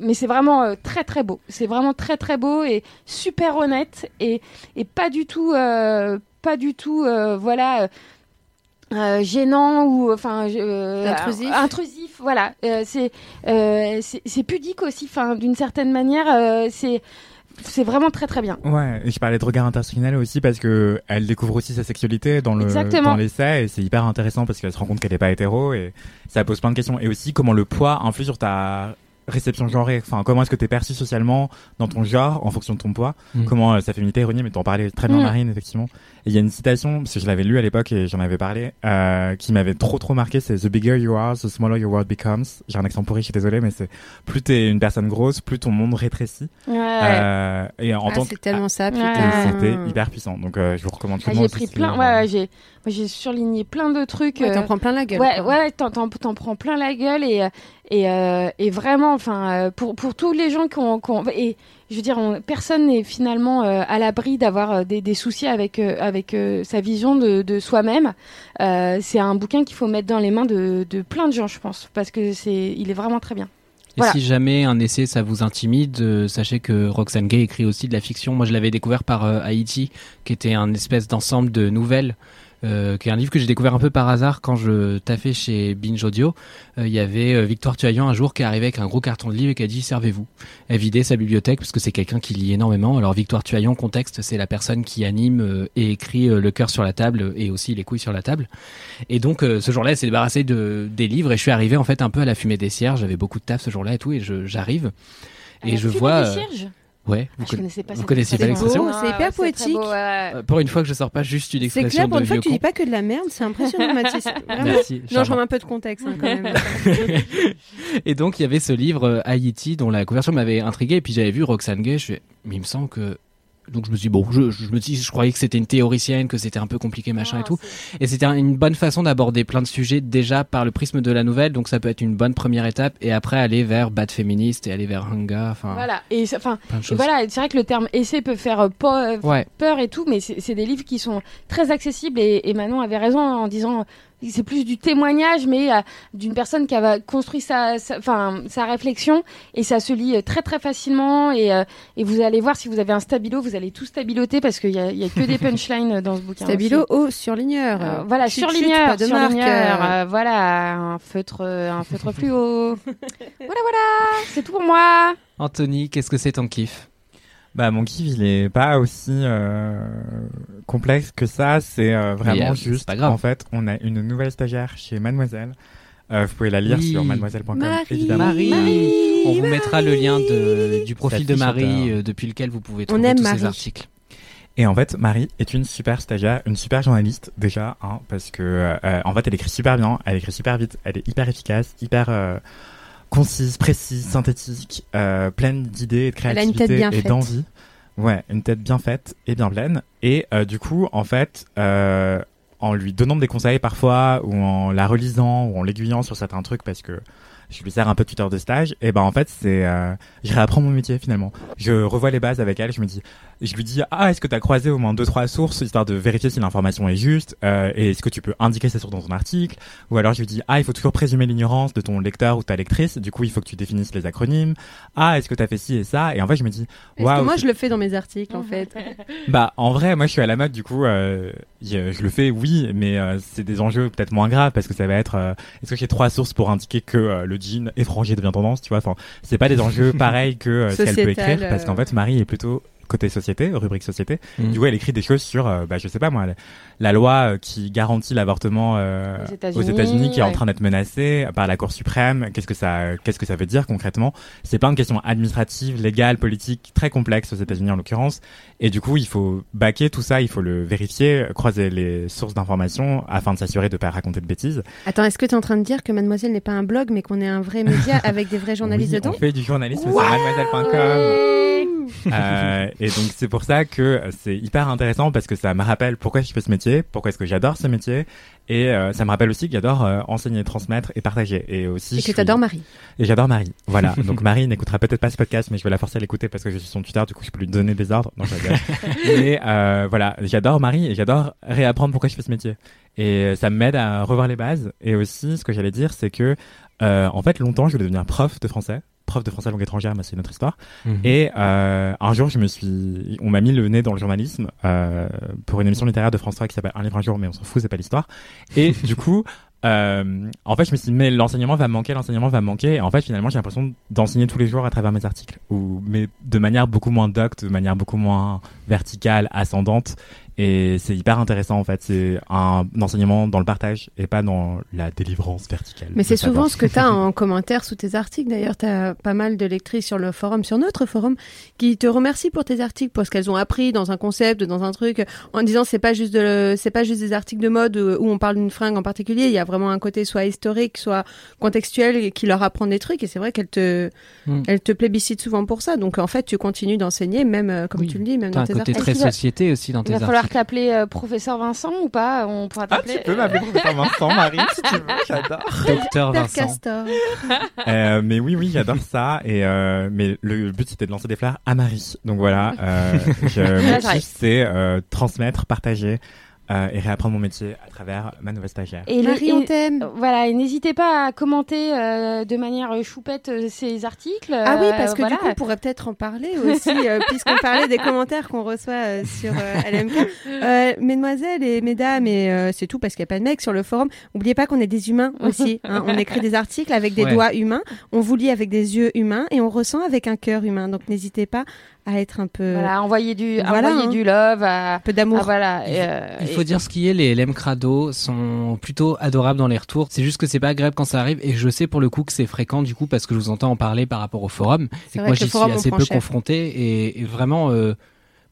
mais c'est vraiment très très beau, c'est vraiment très très beau et super honnête et et pas du tout pas du tout voilà euh, gênant ou enfin euh, Intrusif. euh, intrusif voilà. C'est c'est pudique aussi enfin d'une certaine manière c'est c'est vraiment très très bien Ouais, et je parlais de regard intersectionnel aussi parce que elle découvre aussi sa sexualité dans le Exactement. dans l'essai et c'est hyper intéressant parce qu'elle se rend compte qu'elle est pas hétéro et ça pose plein de questions et aussi comment le poids influe sur ta réception genrée. Enfin, comment est-ce que tu es perçu socialement dans ton genre en fonction de ton poids Mm. Comment euh, sa féminité est reniée, mais t'en parlais très bien Mm. Marine effectivement. Et il y a une citation parce que je l'avais lu à l'époque et j'en avais parlé euh, qui m'avait trop trop marqué, c'est The bigger you are, the smaller your world becomes. J'ai un accent pourri, je suis désolé, mais c'est plus t'es une personne grosse, plus ton monde rétrécit. ouais Euh, et en Ah, tant c'est que tellement ça, putain. c'était hyper puissant. Donc euh, je vous recommande Ah, chaudement j'ai pris plein ouais, ouais, j'ai j'ai surligné plein de trucs Ouais, euh, t'en prends plein la gueule. Ouais, ouais, t'en, prends plein la gueule et euh, et euh, et vraiment, enfin, euh, pour pour tous les gens qui ont, qui ont- et je veux dire, on- personne n'est finalement euh, à l'abri d'avoir des, des soucis avec euh, avec sa vision de, de soi-même. C'est un bouquin qu'il faut mettre dans les mains de, de plein de gens, je pense, parce que c'est, il est vraiment très bien. Et Voilà. si jamais un essai ça vous intimide, euh, sachez que Roxane Gay écrit aussi de la fiction. Moi je l'avais découvert par euh, Haïti, qui était un espèce d'ensemble de nouvelles, euh, qui est un livre que j'ai découvert un peu par hasard quand je taffais chez Binge Audio. Euh, Il y avait euh, Victoire Tuaillon un jour qui est arrivé avec un gros carton de livres et qui a dit servez-vous. Elle vidait sa bibliothèque parce que c'est quelqu'un qui lit énormément. Alors Victoire Tuaillon, contexte, c'est la personne qui anime euh, et écrit euh, le cœur sur la table et aussi les couilles sur la table. Et donc euh, ce jour-là, elle s'est débarrassée de des livres et je suis arrivé en fait un peu à la fumée des cierges. J'avais beaucoup de taf ce jour-là et tout et j'arrive et je vois. des cierges? Ouais. Ah, Vous, je conna- connaissais pas vous cette connaissiez pas expression. l'expression beau, c'est hyper Ah, poétique. beau, ouais. Euh, Pour une fois que je sors pas juste une C'est expression clair, pour de une fois vieux que tu dis pas que de la merde, c'est impressionnant, Mathis. Merci. Non, je remets un peu de contexte hein, quand même. et donc il y avait ce livre euh, Haïti dont la couverture m'avait intrigué et puis j'avais vu Roxane Gay, je fais mais il me semble que donc je me suis dit, bon je, je me dis je croyais que c'était une théoricienne que c'était un peu compliqué machin et tout et c'était un- une bonne façon d'aborder plein de sujets déjà par le prisme de la nouvelle donc ça peut être une bonne première étape et après aller vers bad féministe et aller vers hanga enfin Voilà. Et enfin, voilà. C'est vrai que le terme essai peut faire euh, euh, Ouais. peur et tout, mais c'est des livres qui sont très accessibles et, et Manon avait raison en disant c'est plus du témoignage, mais euh, d'une personne qui a construit sa, sa- enfin, sa réflexion et ça se lit euh, très très facilement et, euh, et vous allez voir si vous avez un stabilo, vous allez tout stabiloter parce qu'il y a, il y a que des punchlines dans ce bouquin. Stabilo aussi. au surligneur. Euh, voilà, Chut, chut, surligneur, pas de marque. surligneur, euh, voilà, un feutre, un feutre fluo. voilà, voilà, c'est tout pour moi. Anthony qu'est-ce que c'est ton kiff? Bah mon kiff il est pas aussi euh, complexe que ça, c'est euh, vraiment euh, c'est juste. pas grave. En fait, on a une nouvelle stagiaire chez Mademoiselle. Euh, vous pouvez la lire Oui. sur mademoiselle.com Marie. évidemment. Marie, on vous mettra le lien de, du profil de Marie euh, depuis lequel vous pouvez On trouver aime tous ces Marie. articles. Et en fait, Marie est une super stagiaire, une super journaliste déjà, hein, parce que euh, en fait, elle écrit super bien, elle écrit super vite, elle est hyper efficace, hyper euh, concise, précise, synthétique, euh, pleine d'idées, de créativité tête bien et d'envie. Ouais, une tête bien faite et bien pleine. Et euh, du coup, en fait, euh, en lui donnant des conseils parfois, ou en la relisant, ou en l'aiguillant sur certains trucs, parce que je lui sers un peu de tuteur de stage, et ben en fait, c'est, euh, je réapprends mon métier finalement. Je revois les bases avec elle, je me dis, je lui dis ah est-ce que tu as croisé au moins deux trois sources histoire de vérifier si l'information est juste euh, et est-ce que tu peux indiquer ces sources dans ton article? Ou alors je lui dis ah il faut toujours présumer l'ignorance de ton lecteur ou ta lectrice du coup il faut que tu définisses les acronymes. Ah est-ce que tu as fait ci et ça? Et en fait je me dis Est-ce que waouh moi je le fais dans mes articles en fait? Bah en vrai moi je suis à la mode du coup euh, je le fais oui mais euh, c'est des enjeux peut-être moins graves parce que ça va être euh, est-ce que j'ai trois sources pour indiquer que euh, le jean étranger devient tendance tu vois? Enfin c'est pas des enjeux pareils que euh, ce qu'elle peut écrire parce qu'en fait Marie est plutôt côté société, rubrique société. Mm. Du coup, elle écrit des choses sur, euh, bah, je sais pas moi, la, la loi euh, qui garantit l'avortement euh, Aux États-Unis, qui est en train d'être menacée par la Cour suprême. Qu'est-ce que ça, qu'est-ce que ça veut dire concrètement? C'est plein de questions administratives, légales, politiques, très complexes aux États-Unis en l'occurrence. Et du coup, il faut baquer tout ça, il faut le vérifier, croiser les sources d'informations afin de s'assurer de pas raconter de bêtises. Attends, est-ce que tu es en train de dire que Mademoiselle n'est pas un blog, mais qu'on est un vrai média avec des vrais journalistes Oui, dedans? on fait du journalisme sur mademoiselle.com. Euh, et donc c'est pour ça que c'est hyper intéressant parce que ça me rappelle pourquoi je fais ce métier, pourquoi est-ce que j'adore ce métier, et euh, ça me rappelle aussi que j'adore euh, enseigner, transmettre et partager. Et aussi Et que suis- tu adores Marie. Et j'adore Marie. Voilà. donc Marie n'écoutera peut-être pas ce podcast, mais je vais la forcer à l'écouter parce que je suis son tuteur, du coup je peux lui donner des ordres. Non, je rigole. mais euh, voilà, j'adore Marie et j'adore réapprendre pourquoi je fais ce métier. Et ça m'aide à revoir les bases. Et aussi, ce que j'allais dire, c'est que euh, en fait, longtemps, je voulais devenir prof de français. Prof de français langue étrangère, mais c'est une autre histoire. Mhm. Et euh, un jour, je me suis, on m'a mis le nez dans le journalisme euh, pour une émission littéraire de France 3 qui s'appelle Un livre un jour, mais on s'en fout, c'est pas l'histoire. Et du coup, euh, en fait, je me suis dit, mais l'enseignement va manquer, l'enseignement va manquer. Et en fait, finalement, j'ai l'impression d'enseigner tous les jours à travers mes articles, ou mais de manière beaucoup moins docte, de manière beaucoup moins verticale, ascendante. Et c'est hyper intéressant en fait. C'est un enseignement dans le partage et pas dans la délivrance verticale. Mais c'est souvent ce que tu as en commentaire sous tes articles. D'ailleurs, tu as pas mal de lectrices sur le forum, sur notre forum, qui te remercient pour tes articles, pour ce qu'elles ont appris dans un concept, dans un truc, en disant c'est pas juste de, c'est pas juste des articles de mode où on parle d'une fringue en particulier. Il y a vraiment un côté soit historique, soit contextuel, et qui leur apprend des trucs. Et c'est vrai qu'elles te, Mm. elles te plébiscitent souvent pour ça. Donc en fait, tu continues d'enseigner, même euh, comme Oui. tu le dis, même dans un tes côté articles. très Est-ce qu'il va- société aussi dans tes va falloir t'appeler euh, professeur Vincent ou pas On pourra Ah, t'appeler. tu peux m'appeler professeur Vincent, Marie, si tu veux, j'adore. Docteur Vincent. Castor. Euh, mais oui, oui, j'adore ça. Et euh, mais le but c'était de lancer des fleurs à Marie. Donc voilà, euh, je, mon c'est euh, transmettre, partager euh, et réapprendre mon métier à travers ma nouvelle stagiaire. Et Marie, et- on t'aime. Voilà, et n'hésitez pas à commenter euh, de manière euh, choupette euh, ces articles. Ah oui, euh, parce que voilà. du coup, on pourrait peut-être en parler aussi, euh, puisqu'on parlait des commentaires qu'on reçoit euh, sur euh, LMK. Euh, mesdemoiselles et mesdames, et euh, c'est tout parce qu'il n'y a pas de mecs sur le forum. N'oubliez pas qu'on est des humains aussi. hein. On écrit des articles avec des Ouais. doigts humains, on vous lit avec des yeux humains et on ressent avec un cœur humain. Donc n'hésitez pas à être un peu, Voilà, envoyer du, Voilà, envoyer hein. du love. À, un peu d'amour. ah, voilà. Il euh, Il et- faut dire ce qui est, les LM Crado sont plutôt adorables dans les retours. C'est juste que c'est pas agréable quand ça arrive et je sais pour le coup que c'est fréquent du coup parce que je vous entends en parler par rapport au forum. C'est Et que moi j'y suis assez peu confronté et, et vraiment euh,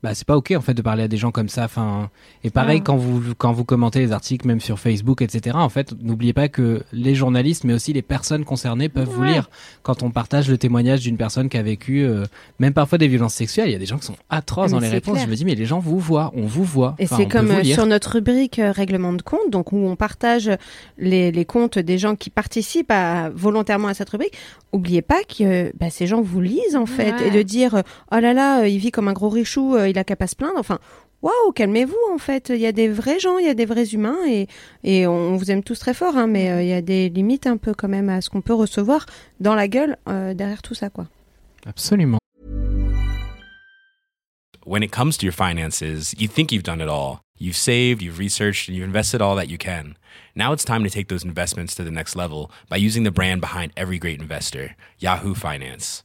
bah c'est pas ok en fait de parler à des gens comme ça. Enfin et pareil Ah. quand vous quand vous commentez les articles même sur Facebook etc. En fait n'oubliez pas que les journalistes mais aussi les personnes concernées peuvent vous lire quand on partage le témoignage d'une personne qui a vécu euh, même parfois des violences sexuelles. Il y a des gens qui sont atroces Ah, dans les réponses. clair. Je me dis mais les gens vous voient, on vous voit. Et Enfin, c'est comme euh, sur notre rubrique euh, règlement de compte, donc où on partage les, les comptes des gens qui participent à, volontairement à cette rubrique. Oubliez pas que bah, ces gens vous lisent en fait Ouais. et de dire oh là là, il vit comme un gros richou, il a qu'à pas se plaindre. Enfin, waouh, calmez-vous en fait. Il y a des vrais gens, il y a des vrais humains et et on vous aime tous très fort, hein, mais euh, il y a des limites un peu quand même à ce qu'on peut recevoir dans la gueule euh, derrière tout ça quoi. Absolument. When it comes to your finances, you think you've done it all. You've saved, you've researched, and you've invested all that you can. Now it's time to take those investments to the next level by using the brand behind every great investor, Yahoo Finance.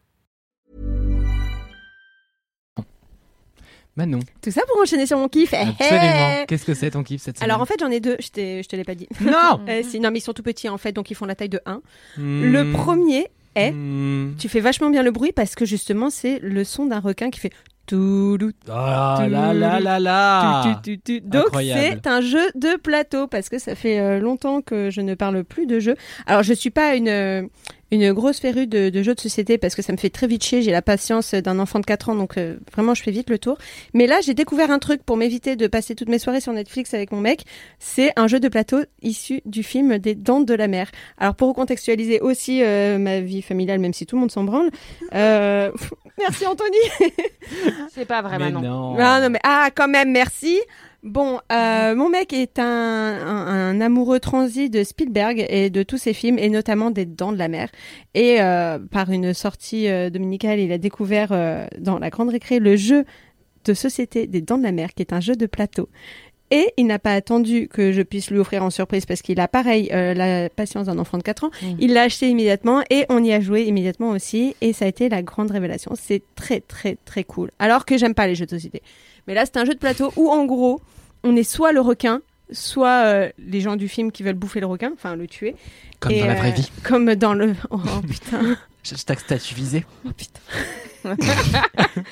Manon. Tout ça pour enchaîner sur mon kiff. Eh, Absolument. eh. Qu'est-ce que c'est ton kiff cette semaine Alors en fait j'en ai deux, je, je te l'ai pas dit. Non Euh, si, non mais ils sont tout petits en fait, donc ils font la taille de 1. Hmm. Le premier est, Hmm. tu fais vachement bien le bruit parce que justement c'est le son d'un requin qui fait Oh là là là là. Donc c'est un jeu de plateau parce que ça fait euh, longtemps que je ne parle plus de jeux. Alors je suis pas une euh, une grosse férue de, de jeux de société parce que ça me fait très vite chier. J'ai la patience d'un enfant de 4 ans donc euh, vraiment je fais vite le tour. Mais là j'ai découvert un truc pour m'éviter de passer toutes mes soirées sur Netflix avec mon mec. C'est un jeu de plateau issu du film des Dents de la Mer. Alors pour contextualiser aussi euh, ma vie familiale même si tout le monde s'en branle. Euh... Merci Anthony. C'est pas vrai Mais maintenant. non. Ah non mais ah quand même merci Bon, euh, mon mec est un, un, un amoureux transi de Spielberg et de tous ses films, et notamment des Dents de la Mer. Et euh, par une sortie euh, dominicale, il a découvert euh, dans la grande récré le jeu de société des Dents de la Mer, qui est un jeu de plateau. Et il n'a pas attendu que je puisse lui offrir en surprise parce qu'il a pareil euh, la patience d'un enfant de 4 ans. Il l'a acheté immédiatement et on y a joué immédiatement aussi et ça a été la grande révélation. C'est très très très cool. Alors que j'aime pas les jeux de société. Mais là c'est un jeu de plateau où en gros on est soit le requin, soit euh, les gens du film qui veulent bouffer le requin, enfin le tuer. Comme Et, dans la vraie euh, vie. Comme dans le... Oh putain. Hashtag statut visé.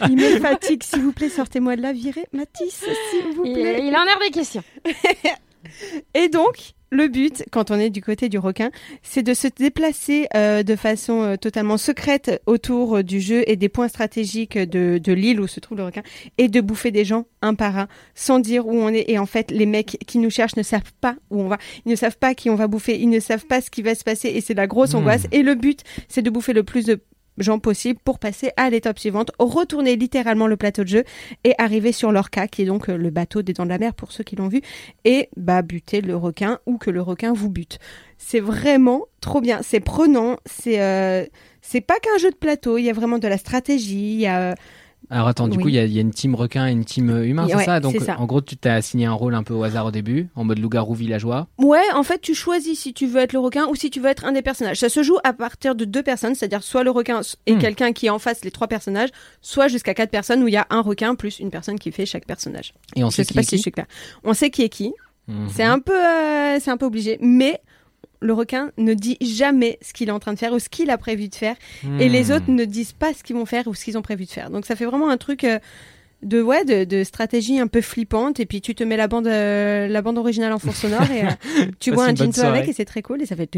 Il me fatigue, s'il vous plaît, sortez-moi de la virée. Matisse, s'il vous Il, plaît. il en a des questions. Et donc, le but, quand on est du côté du requin, c'est de se déplacer euh, de façon euh, totalement secrète autour euh, du jeu et des points stratégiques de, de l'île où se trouve le requin et de bouffer des gens un par un sans dire où on est. Et en fait, les mecs qui nous cherchent ne savent pas où on va. Ils ne savent pas qui on va bouffer. Ils ne savent pas ce qui va se passer et c'est la grosse Hmm. angoisse. Et le but, c'est de bouffer le plus de gens possible pour passer à l'étape suivante, retourner littéralement le plateau de jeu et arriver sur l'orca, qui est donc euh, le bateau des dents de la mer pour ceux qui l'ont vu, et bah buter le requin ou que le requin vous bute. C'est vraiment trop bien, c'est prenant, c'est euh, c'est pas qu'un jeu de plateau, il y a vraiment de la stratégie, il y a Alors attends, du Oui. coup, il y, a- il y a une team requin et une team euh, humain, Ouais, c'est ça? Donc ça. en gros, tu t'as assigné un rôle un peu au hasard au début, en mode loup-garou villageois. Ouais, en fait, tu choisis si tu veux être le requin ou si tu veux être un des personnages. Ça se joue à partir de deux personnes, c'est-à-dire soit le requin et Hmm. quelqu'un qui est en face les trois personnages, soit jusqu'à quatre personnes où il y a un requin plus une personne qui fait chaque personnage. Et on Je sait sais qui pas est si qui? je suis. On sait qui est qui. Mhm. C'est un peu, euh, c'est un peu obligé, mais le requin ne dit jamais ce qu'il est en train de faire ou ce qu'il a prévu de faire. Et les autres ne disent pas ce qu'ils vont faire ou ce qu'ils ont prévu de faire. Donc ça fait vraiment un truc de, ouais, de, stratégie un peu flippante. Et puis tu te mets la bande, originale en fond sonore et tu bois un gin avec et c'est très cool. Et ça fait...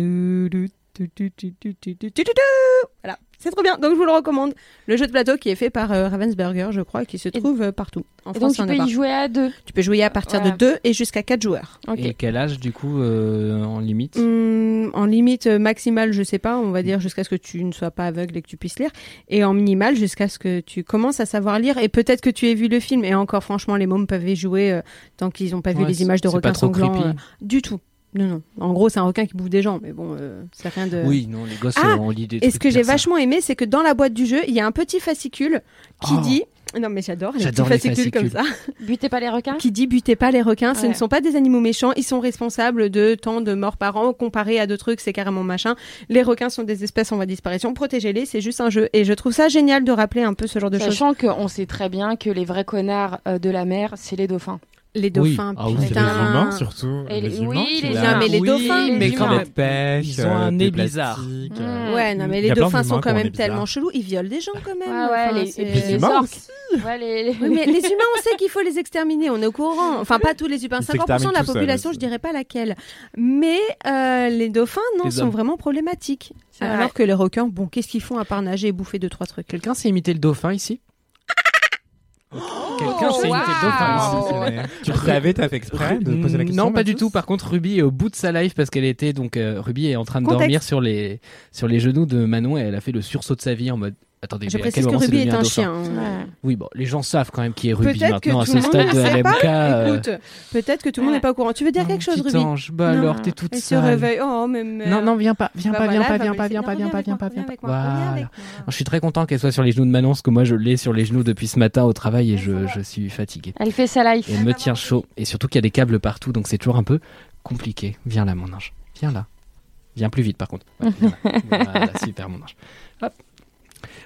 Voilà c'est trop bien donc je vous le recommande le jeu de plateau qui est fait par euh, Ravensburger je crois qui se trouve euh, partout en Et France donc tu peux y jouer à deux. tu peux jouer à partir Voilà. de 2 et jusqu'à 4 joueurs Et quel âge, du coup, euh, en limite Hum, en limite maximale, je sais pas, on va dire jusqu'à ce que tu ne sois pas aveugle et que tu puisses lire, et en minimal jusqu'à ce que tu commences à savoir lire, et peut-être que tu aies vu le film, et encore franchement, les mômes peuvent y jouer euh, tant qu'ils n'ont pas vu les images de c'est requins pas trop sanglants. creepy. euh, du tout. Non, non. En gros, c'est un requin qui bouffe des gens, mais bon, euh, c'est rien de. Oui, non, les gosses, Ah, euh, on lit des Et ce que j'ai vachement aimé, c'est que dans la boîte du jeu, il y a un petit fascicule qui Oh. dit. Non, mais j'adore les petits J'adore les fascicules comme fascicules. ça Butez pas les requins? qui dit butez pas les requins, ce ne sont pas des animaux méchants, ils sont responsables de tant de morts par an, comparé à d'autres trucs, c'est carrément machin. Les requins sont des espèces en voie de disparition, protégez-les, c'est juste un jeu. Et je trouve ça génial de rappeler un peu ce genre de choses. Sachant qu'on sait très bien que les vrais connards euh, de la mer, c'est les dauphins. Les dauphins, Ah oui, les putain. humains surtout. Et les- les oui, humains les qui humains. mais les Oui, dauphins, mais les quand humains. même, de pêche, Ils ont un euh, nez des bizarre. plastiques, Mmh. euh, Ouais, non, mais les dauphins sont quand même tellement chelous, ils violent des gens quand même. Ouais, ouais, Enfin, les, et puis les humains orques. aussi. Ouais, les, les- Oui, mais les humains, on sait qu'il faut les exterminer, on est au courant. Enfin, pas tous les humains, Ils 50% de la population, je dirais pas laquelle. Mais euh, les dauphins, non, Les sont vraiment problématiques. Alors que les requins, bon, qu'est-ce qu'ils font à part nager et bouffer deux, trois trucs? Quelqu'un sait imiter le dauphin ici? Quelqu'un sait wow. dauphin ici. Tu le savais, t'as fait exprès de poser la question Non, pas du tout. Par contre, Ruby est au bout de sa life parce qu'elle était donc euh, Ruby est en train de Contexte. dormir sur les sur les genoux de Manon et elle a fait le sursaut de sa vie en mode. Attendez, Je mais précise que Ruby est un chien. hein. Ouais. Oui, bon, les gens savent quand même qui est Ruby maintenant à tout ce le monde stade de. LMK. euh, Écoute, peut-être que tout le monde n'est pas au courant. Tu veux dire quelque chose, Ruby ange, bah Non. alors t'es toute Elle se réveille. Oh, mais merde. Non, non, viens pas, viens Bah pas, viens voilà, pas, viens pas, viens pas, viens pas, viens pas, viens pas. Je suis très content qu'elle soit sur les genoux de Manon parce que moi je l'ai sur les genoux depuis ce matin au travail et je, suis fatigué. Elle fait sa life. Elle me tient chaud. Et surtout qu'il y a des câbles partout, donc c'est toujours un peu compliqué. Viens là, mon ange. Viens là. Viens plus vite, par contre. Voilà, super, mon ange. Hop.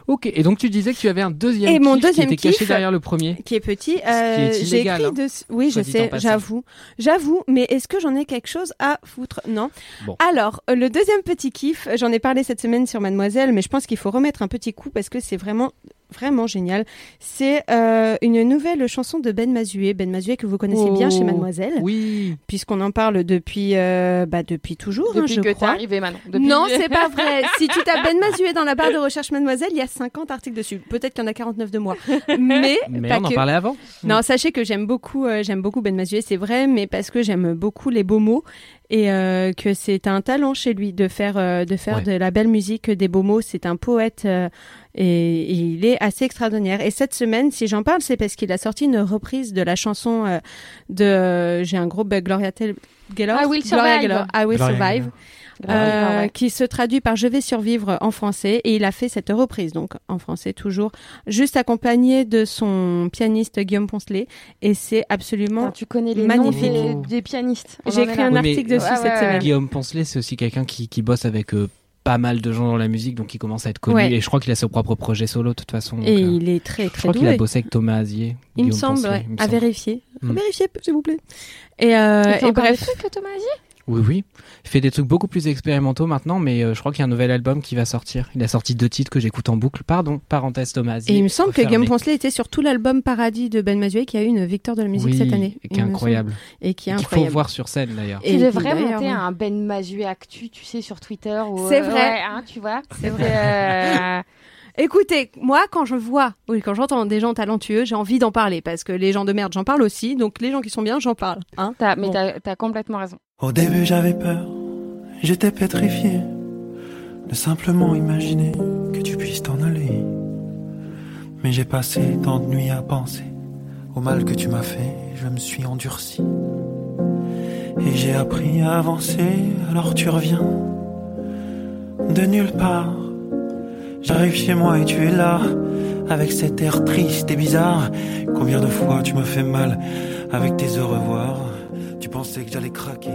Ok, et donc tu disais que tu avais un deuxième Et mon kiff deuxième qui était caché derrière le premier. qui est petit. Euh, J'ai écrit hein, de... Oui, je sais, j'avoue. J'avoue, mais est-ce que j'en ai quelque chose à foutre? Non. Bon. Alors, euh, le deuxième petit kiff, j'en ai parlé cette semaine sur Mademoiselle, mais je pense qu'il faut remettre un petit coup parce que c'est vraiment vraiment génial. C'est euh, une nouvelle chanson de Ben Mazué. Ben Mazué que vous connaissez bien chez Oh. Mademoiselle, Oui. puisqu'on en parle depuis, euh, bah, depuis toujours, hein, Depuis je que crois. arrivé, Manon. Depuis- Non, c'est pas vrai. si tu tapes Ben Mazué dans la barre de recherche Mademoiselle, il y a 50 articles dessus. Peut-être qu'il y en a 49 de moi. Mais, Mais pas on en que. parlait avant. Non, sachez que j'aime beaucoup, euh, j'aime beaucoup Ben Mazué, c'est vrai, mais parce que j'aime beaucoup les beaux mots. Et euh, que c'est un talent chez lui de faire euh, de faire Ouais. de la belle musique, des beaux mots. C'est un poète euh, et, et il est assez extraordinaire. Et cette semaine, si j'en parle, c'est parce qu'il a sorti une reprise de la chanson euh, de j'ai un gros bug Gloria I Will Gloria Survive. Gaynor, I Will Gloria Survive. Euh, ouais. qui se traduit par Je vais survivre en français et il a fait cette reprise donc en français toujours juste accompagné de son pianiste Guillaume Poncelet et c'est absolument Attends, tu connais les magnifique. noms des, des pianistes. J'ai écrit un Oui, article dessus Ouais, cette ouais, semaine. Guillaume Poncelet, c'est aussi quelqu'un qui, qui bosse avec euh, pas mal de gens dans la musique, donc il commence à être connu. Ouais. Et je crois qu'il a son propre projet solo, de toute façon. donc, Et euh, il est très je très crois qu'il a bossé avec Thomas Azier. Il me semble, Poncelet, ouais. il me à vérifier. À Mm. vérifier, s'il vous plaît. Et, euh, et bref, trucs, Thomas Azier? Oui, oui. Il fait des trucs beaucoup plus expérimentaux maintenant, mais euh, je crois qu'il y a un nouvel album qui va sortir. Il a sorti deux titres que j'écoute en boucle. Pardon, parenthèse Thomas et il me semble que. Guillaume Poncelet était sur tout l'album Paradis de Ben Mazuet qui a eu une victoire de la musique Oui, cette année. il qui est incroyable. Et qui est Qu'il faut incroyable. voir sur scène d'ailleurs. Et devrais d'ailleurs, monter oui. un Ben Mazuet Actu, tu sais, sur Twitter. ou, C'est euh, vrai. ouais, hein, tu vois. C'est euh, Écoutez, moi, quand je vois, oui, quand j'entends des gens talentueux, j'ai envie d'en parler parce que les gens de merde, j'en parle aussi. Donc les gens qui sont bien, j'en parle. Hein t'as- mais Bon. t'as t'as complètement raison. Au début j'avais peur, j'étais pétrifié de simplement imaginer que tu puisses t'en aller. Mais j'ai passé tant de nuits à penser au mal que tu m'as fait, je me suis endurci. Et j'ai appris à avancer, alors tu reviens de nulle part. J'arrive chez moi et tu es là, avec cet air triste et bizarre. Combien de fois tu me fais mal avec tes au revoir? Tu pensais que j'allais craquer.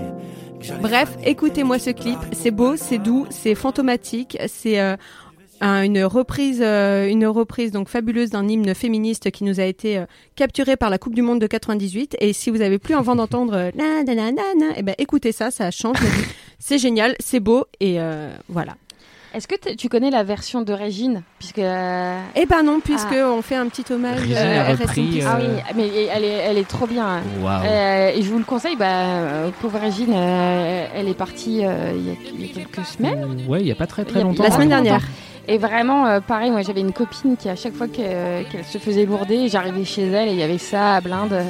que j'allais Bref, écoutez-moi ce clip. C'est beau, c'est doux, c'est fantomatique, c'est euh, un- une reprise, euh, une reprise donc fabuleuse d'un hymne féministe qui nous a été euh, capturé par la Coupe du Monde de 98. Et si vous avez plus envie d'entendre na na na na na, eh ben écoutez ça, ça change. C'est génial, c'est beau et voilà. Est-ce que t- tu connais la version de Régine? Puisque. euh, Eh ben non, puisque on fait un petit hommage. Régine euh, a repris. Ah oui, mais elle est, elle est trop bien. hein. Euh, et je vous le conseille, bah, euh, pauvre Régine, euh, elle est partie euh, il y, a, il y a quelques semaines. Ouais, il y a pas très très longtemps. La semaine longtemps. dernière. Et vraiment, euh, pareil, moi j'avais une copine qui, à chaque fois que- qu'elle se faisait lourder, j'arrivais chez elle et il y avait ça à blinde. euh,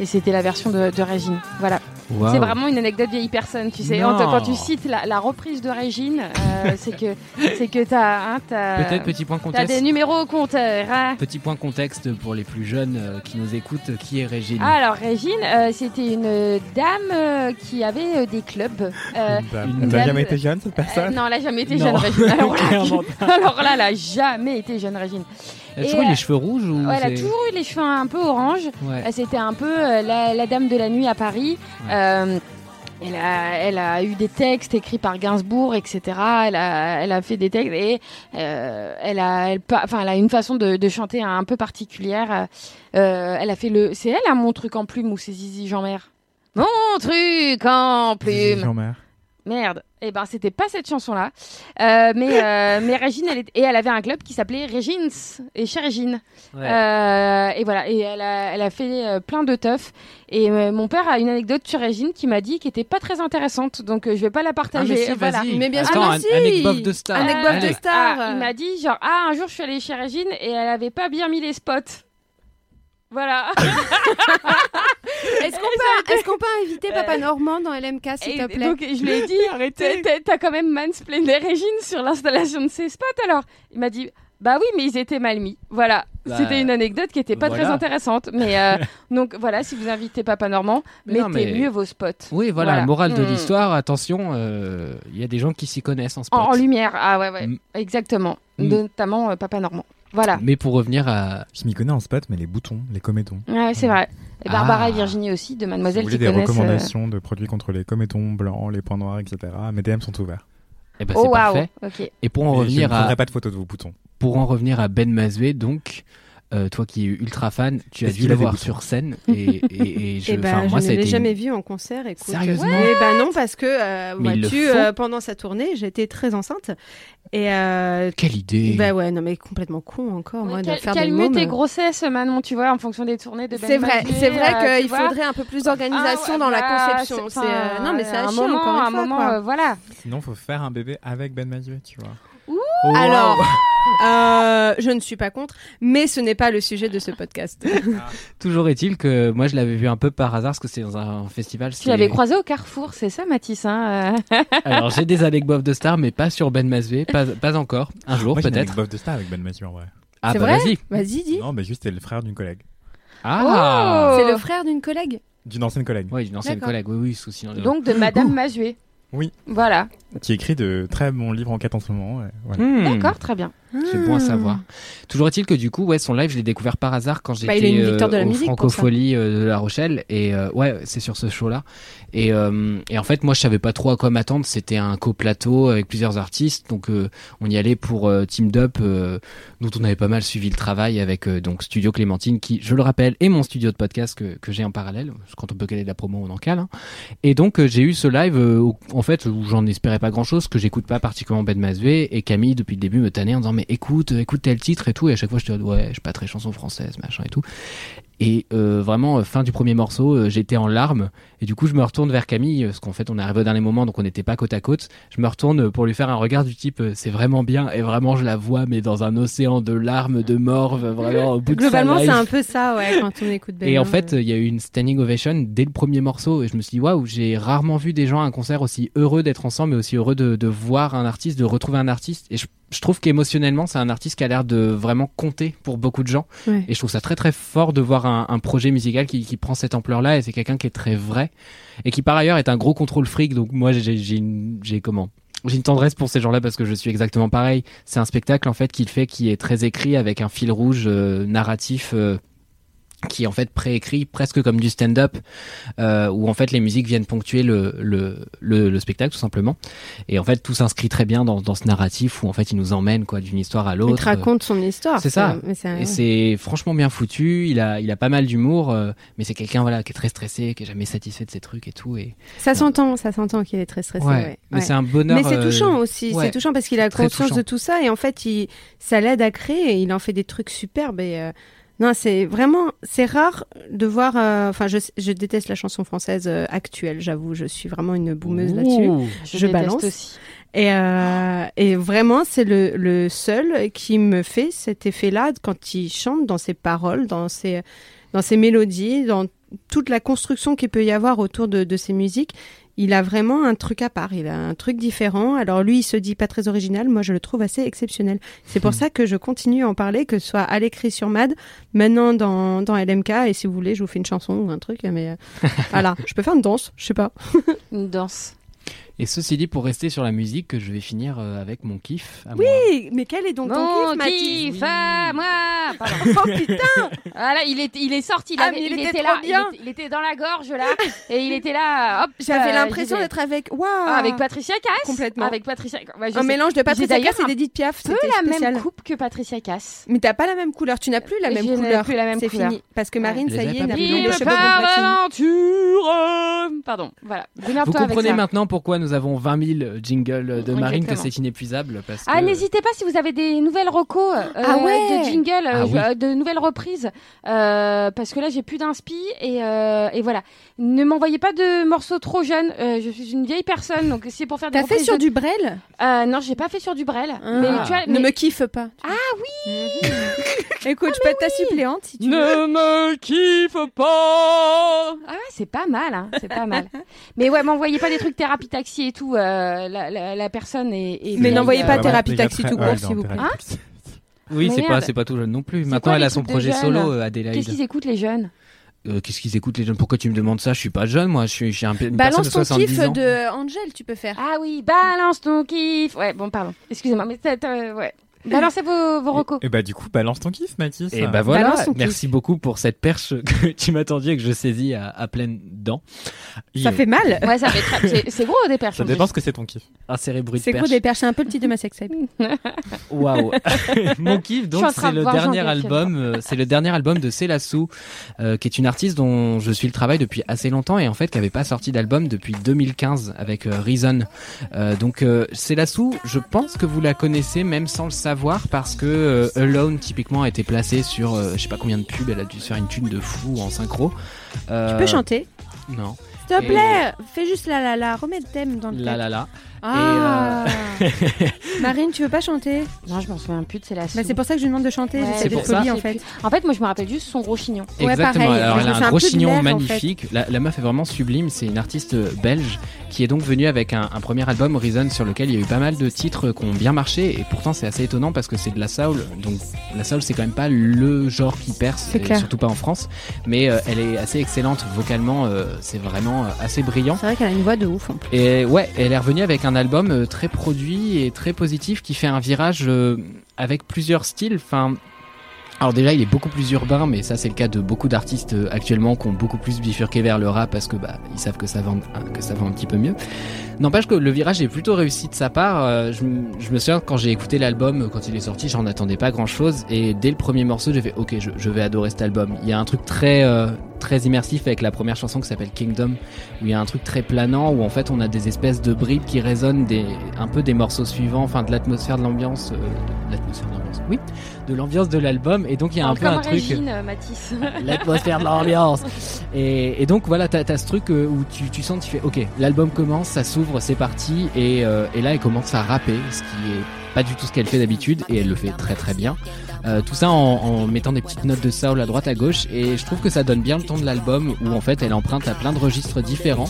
et c'était la version de, de Régine. Voilà. C'est vraiment une anecdote vieille personne, tu sais. Non. Quand, tu cites la, la reprise de Régine, euh, c'est que c'est que t'as hein, t'as- Peut-être petit point t'as contexte. des numéros au compteur. hein. Petit point contexte pour les plus jeunes euh, qui nous écoutent, qui est Régine Ah, alors Régine, euh, c'était une dame euh, qui avait euh, des clubs. Euh, Elle Une n'a jamais été jeune, cette euh, personne non, elle a jamais été Non. jeune, Régine. Alors là, Clairement alors là, elle a jamais été jeune, Régine. Elle a toujours eu les cheveux rouges ou Ouais, elle a toujours eu les cheveux un peu orange. Ouais. C'était un peu euh, la, la dame de la nuit à Paris. Ouais. Euh, elle, a, elle a eu des textes écrits par Gainsbourg, etc. Elle a, elle a fait des textes et euh, elle, a, elle, pa- enfin, elle a une façon de, de chanter un peu particulière. Euh, elle a fait le. C'est elle, hein, mon truc en plume ou c'est Zizi Jean-Mère? Mon truc en plume Jean-Mère. Merde. Eh ben, c'était pas cette chanson-là. Euh, mais, euh, mais Régine, elle est- et elle avait un club qui s'appelait Régines et chez Régine. Ouais. Euh, et voilà. Et elle a, elle a fait euh, plein de teufs. Et euh, mon père a une anecdote sur Régine qui m'a dit qui était pas très intéressante. Donc, euh, je vais pas la Ah, partager. mais si, Voilà. vas-y. Mais bien sûr, ah, si. anecdote de star. Anecdote de star. Ah, il m'a dit genre ah un jour je suis allée chez Régine et elle avait pas bien mis les spots. Voilà. Est-ce qu'on peut, est-ce qu'on peut inviter Papa Normand dans LMK, s'il te plaît? donc je lui ai dit arrêtez. T'as quand même mansplainé Régine sur l'installation de ses spots alors. Il m'a dit bah oui mais ils étaient mal mis. Voilà. Bah, C'était une anecdote qui était pas très intéressante mais euh, donc voilà si vous invitez Papa Normand Mais non, mettez mais- mieux vos spots. Oui, voilà, Voilà. morale de Mm. l'histoire, attention, euh, il y a des gens qui s'y connaissent en spot. En, en lumière ah ouais ouais Mm. exactement Mm. notamment euh, Papa Normand. Voilà. Mais pour revenir à... Je m'y connais en spot, mais les boutons, les cométons. Ouais, c'est vrai. Et Barbara Ah. et Virginie aussi, de Si Mademoiselle vous qui voulez des euh, recommandations de produits contre les cométons blancs, les points noirs, etc., mes DM sont ouverts. Eh ben, Oh c'est waouh. parfait. Ok. Et pour en Mais je revenir ne à... prendrai pas de photos de vos boutons. pour en revenir à Ben Mazué, donc, euh, toi qui es ultra fan, tu as dû le voir sur scène. Et, et, et je, Eh ben, enfin, moi, je ça a ne l'ai été jamais vu en concert. Écoute. Sérieusement Eh ben non, parce que euh, vois-tu, euh, pendant sa tournée, j'étais très enceinte. Et euh, Quelle idée bah ouais, non mais complètement con encore moi Ouais, de faire des mômes. tes grossesses, Manon, tu vois, en fonction des tournées de Ben C'est vrai, c'est vrai euh, qu'il faudrait un peu plus d'organisation Ah ouais, dans la voilà, conception. c'est- euh, non mais c'est un chier moment, un moment, voilà. Sinon, faut faire un bébé avec Ben Mazuet, tu vois. Alors, euh, je ne suis pas contre, mais ce n'est pas le sujet de ce podcast. Toujours est-il que moi je l'avais vu un peu par hasard parce que c'est dans un festival. Tu l'avais croisé au Carrefour, c'est ça, Mathis hein euh Alors j'ai des anecdotes de stars, mais pas sur Ben Mazoué, pas, pas encore. Un jour Moi, j'ai une peut-être. anecdote de star avec Ben Mathieu en vrai. Ah C'est bah vrai vas-y. Vas-y, dis. Non, mais juste, c'est le frère d'une collègue. Ah. C'est le frère d'une collègue. D'une ancienne collègue. Oui, une ancienne D'accord. collègue. Oui, oui, souci. Donc de Madame Mazué. Oui. Voilà. Qui écrit de très bons livres en quête en ce moment. ouais, voilà. Hmm. D'accord, très bien. C'est bon à savoir. Toujours est-il que du coup, ouais, son live, je l'ai découvert par hasard quand j'étais Bah, a une euh, de la au musique pour Francofolie euh, de La Rochelle et euh, ouais, c'est sur ce show-là. Et, euh, et en fait, moi, je savais pas trop à quoi m'attendre. C'était un co-plateau avec plusieurs artistes, donc euh, on y allait pour euh, Team Up, euh, dont on avait pas mal suivi le travail avec euh, donc Studio Clémentine, qui, je le rappelle, est mon studio de podcast que, que j'ai en parallèle. Quand on peut caler de la promo, on en cale. hein. Et donc, euh, j'ai eu ce live, euh, où- en fait, où j'en espérais pas grand-chose, que j'écoute pas particulièrement Ben Mazoué et Camille depuis le début me tannait en disant mais écoute, écoute tel titre et tout. Et à chaque fois, je te dis ouais, je suis pas très chanson française, machin et tout. Et euh, vraiment, euh, fin du premier morceau, euh, j'étais en larmes. Et du coup, je me retourne vers Camille, parce qu'en fait, on est arrivé au dernier moment, donc on n'était pas côte à côte. Je me retourne pour lui faire un regard du type, euh, c'est vraiment bien. Et vraiment, je la vois, mais dans un océan de larmes, de morve, vraiment au bout de sa Globalement, c'est un peu ça, ouais, quand on écoute Ben. Et en fait, il y a eu une standing ovation dès le premier morceau. Et je me suis dit, waouh, j'ai rarement vu des gens à un concert aussi heureux d'être ensemble, mais aussi heureux de, de voir un artiste, de retrouver un artiste. Et je, je trouve qu'émotionnellement, c'est un artiste qui a l'air de vraiment compter pour beaucoup de gens. Ouais. Et je trouve ça très très fort de voir un, un projet musical qui, qui prend cette ampleur-là. Et c'est quelqu'un qui est très vrai. Et qui par ailleurs est un gros contrôle fric. Donc moi, j'ai comment? J'ai une tendresse pour ces gens-là parce que je suis exactement pareil. C'est un spectacle en fait qu'il fait qui est très écrit avec un fil rouge euh, narratif euh, qui est en fait préécrit presque comme du stand-up euh, où en fait les musiques viennent ponctuer le, le, le, le spectacle tout simplement et en fait tout s'inscrit très bien dans, dans ce narratif où en fait il nous emmène quoi d'une histoire à Il l'autre te raconte son histoire. c'est ça. mais. Et c'est franchement bien foutu. Il a, il a pas mal d'humour, euh, mais c'est quelqu'un voilà qui est très stressé, qui est jamais satisfait de ses trucs et tout. Et Ça s'entend, ça s'entend qu'il est très stressé. Ouais, ouais. mais Ouais. c'est un bonheur, Mais c'est euh, touchant aussi. C'est touchant parce qu'il a conscience touchant. de tout ça et en fait, il, ça l'aide à créer. Et il en fait des trucs superbes. Et non, c'est vraiment, c'est rare de voir. euh, Enfin, je, je déteste la chanson française euh, actuelle. J'avoue, je suis vraiment une boumeuse là-dessus. Je Je, balance. aussi. Et, euh, et vraiment, c'est le, le seul qui me fait cet effet-là quand il chante dans ses paroles, dans ses, dans ses mélodies, dans toute la construction qu'il peut y avoir autour de, de ses musiques. Il a vraiment un truc à part, il a un truc différent. Alors lui, il se dit pas très original, moi je le trouve assez exceptionnel. C'est pour ça que je continue à en parler, que ce soit à l'écrit sur Mad, maintenant dans, dans LMK, et si vous voulez, je vous fais une chanson ou un truc, mais euh, voilà, je peux faire une danse, je sais pas. Une danse. Et ceci dit, pour rester sur la musique, que je vais finir euh, avec mon kiff. à moi. Oui, mais quel est donc ton kiff, Mathis kiff à moi Pardon. Oh putain Voilà, il est, il est sorti, il, Ah, avait- il il était était trop là, il bien. était, il était dans la gorge là, et il était là, hop. J'avais euh, l'impression d'être avec. Waouh Ah, avec Patricia Cass Complètement. Avec Patricia. Ouais, Un sais. mélange de Patricia Cass et d'Edith Piaf. peu la spécial. même coupe que Patricia Cass. Mais t'as pas la même couleur. Tu n'as plus la même Je n'ai couleur. plus la même C'est couleur. fini. Parce que Marine, les ça y est, n'a plus de cheveux Pardon, voilà. Vous comprenez maintenant pourquoi nous avons 20 000 jingles de Marine, que c'est inépuisable. Parce Ah, que... n'hésitez pas si vous avez des nouvelles recos euh, Ah ouais de jingle, euh, Ah oui. euh, de nouvelles reprises, euh, parce que là j'ai plus d'inspi et, euh, et voilà. Ne m'envoyez pas de morceaux trop jeunes. euh, je suis une vieille personne, donc si c'est pour faire des T'as fait sur de- du Brel? Euh, Non, j'ai pas fait sur du Brel. Mais Ah. tu vois, Ne me kiffe pas. Ah oui. Écoute, je peux être ta suppléante si tu veux. Ne me kiffe pas. Ah ouais, c'est pas mal, hein, c'est pas mal. Mais ouais, m'envoyez pas des trucs thérapie taxi et tout. euh, la, la, la personne est. est Mais n'envoyez euh, pas Ouais, thérapie taxi tout court, s'il vous plaît. taxi. Oui, c'est pas, c'est pas tout jeune non plus. Maintenant, quoi elle a son projet solo, euh, Adélaïde. Qu'est-ce qu'ils écoutent les jeunes? Euh, Qu'est-ce qu'ils écoutent les jeunes? Pourquoi tu me demandes ça? Je suis pas jeune, moi. Je suis, je suis un, une personne de Balance ton 70 kiff de Angel, tu peux faire. Ah oui, balance ton kiff. Ouais, bon, pardon. Excusez-moi, mais t'as- ouais. Balancez vos, vos recos. Et bah du coup, balance ton kiff, Mathis. Et bah voilà, kiff. merci beaucoup pour cette perche que tu m'as tendue et que je saisis à, à pleines dents. Ça fait mal. Ouais, ça fait très... c'est- C'est gros des perches. Ça en dépend ce que c'est ton kiff. Un de C'est gros des perches, c'est un peu le titre de ma sextape. Waouh. Mon kiff, donc, c'est le dernier album, euh, c'est le dernier album de Célassou, euh, qui est une artiste dont je suis le travail depuis assez longtemps et en fait qui avait pas sorti d'album depuis 2015 avec euh, Reason. Euh, donc euh, Célassou, je pense que vous la connaissez même sans le savoir parce que euh, Alone typiquement a été placée sur euh, je sais pas combien de pubs, elle a dû se faire une thune de fou en synchro. Euh, Tu peux chanter Non. S'il te plaît, fais juste la la la, remets le thème dans le La la la. Ah. Marine, tu veux pas chanter? Non, je m'en souviens plus de c'est la bah, C'est pour ça que je lui demande de chanter. Ouais, C'est pour ça. en fait. En fait, moi, je me rappelle juste son gros chignon. Ouais, Exactement. Alors, elle a un un gros chignon l'air, en fait. magnifique. La, la meuf est vraiment sublime. C'est une artiste belge qui est donc venue avec un, un premier album Reason sur lequel il y a eu pas mal de titres qui ont bien marché. Et pourtant, c'est assez étonnant parce que c'est de la soul. Donc, la soul, c'est quand même pas le genre qui perce, et surtout pas en France. Mais euh, elle est assez excellente vocalement. euh, c'est vraiment euh, assez brillant. C'est vrai qu'elle a une voix de ouf en plus. Et ouais, elle est revenue avec un album euh, très produit et très positif qui fait un virage euh, avec plusieurs styles. Enfin, alors déjà, il est beaucoup plus urbain, mais ça c'est le cas de beaucoup d'artistes euh, actuellement qui ont beaucoup plus bifurqué vers le rap parce que bah ils savent que ça vend que ça vend un petit peu mieux. N'empêche que le virage est plutôt réussi de sa part. Je, me souviens quand j'ai écouté l'album quand il est sorti, j'en attendais pas grand chose et dès le premier morceau, j'ai fait OK, je, je vais adorer cet album. Il y a un truc très euh, très immersif avec la première chanson qui s'appelle Kingdom où il y a un truc très planant où en fait on a des espèces de bribes qui résonnent des un peu des morceaux suivants, enfin de l'atmosphère de l'ambiance, euh, de l'atmosphère de l'ambiance, oui, de l'ambiance de l'album et donc il y a un Parle peu un truc Régine, euh, Mathis. l'atmosphère de l'ambiance. Et, et donc voilà, t'as as ce truc euh, où tu, tu sens, tu fais, ok, l'album commence, ça s'ouvre, c'est parti, et, euh, et là elle commence à rapper, ce qui est pas du tout ce qu'elle fait d'habitude, et elle le fait très très bien. Euh, tout ça en, en mettant des petites notes de soul à droite à gauche, et je trouve que ça donne bien le ton de l'album où en fait elle emprunte à plein de registres différents.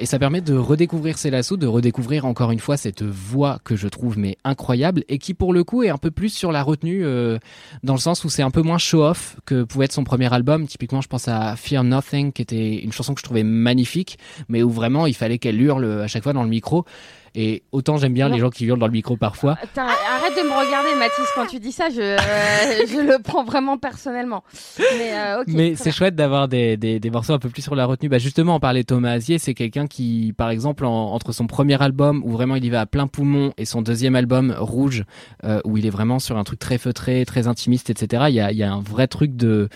Et ça permet de redécouvrir Célasso, de redécouvrir encore une fois cette voix que je trouve mais incroyable et qui pour le coup est un peu plus sur la retenue euh, dans le sens où c'est un peu moins show-off que pouvait être son premier album. Typiquement, je pense à Fear Nothing qui était une chanson que je trouvais magnifique, mais où vraiment il fallait qu'elle hurle à chaque fois dans le micro. Et autant j'aime bien Non. les gens qui hurlent dans le micro parfois. Attends, arrête de me regarder, Mathis, quand tu dis ça, je, euh, je le prends vraiment personnellement. Mais, euh. Mais c'est chouette d'avoir des, des, des morceaux un peu plus sur la retenue. Bah justement, on parlait de Thomas Azier, c'est quelqu'un qui, par exemple, en- entre son premier album où vraiment il y va à plein poumon et son deuxième album Rouge, euh, où il est vraiment sur un truc très feutré, très intimiste, etc. Il y a, il y a un vrai truc de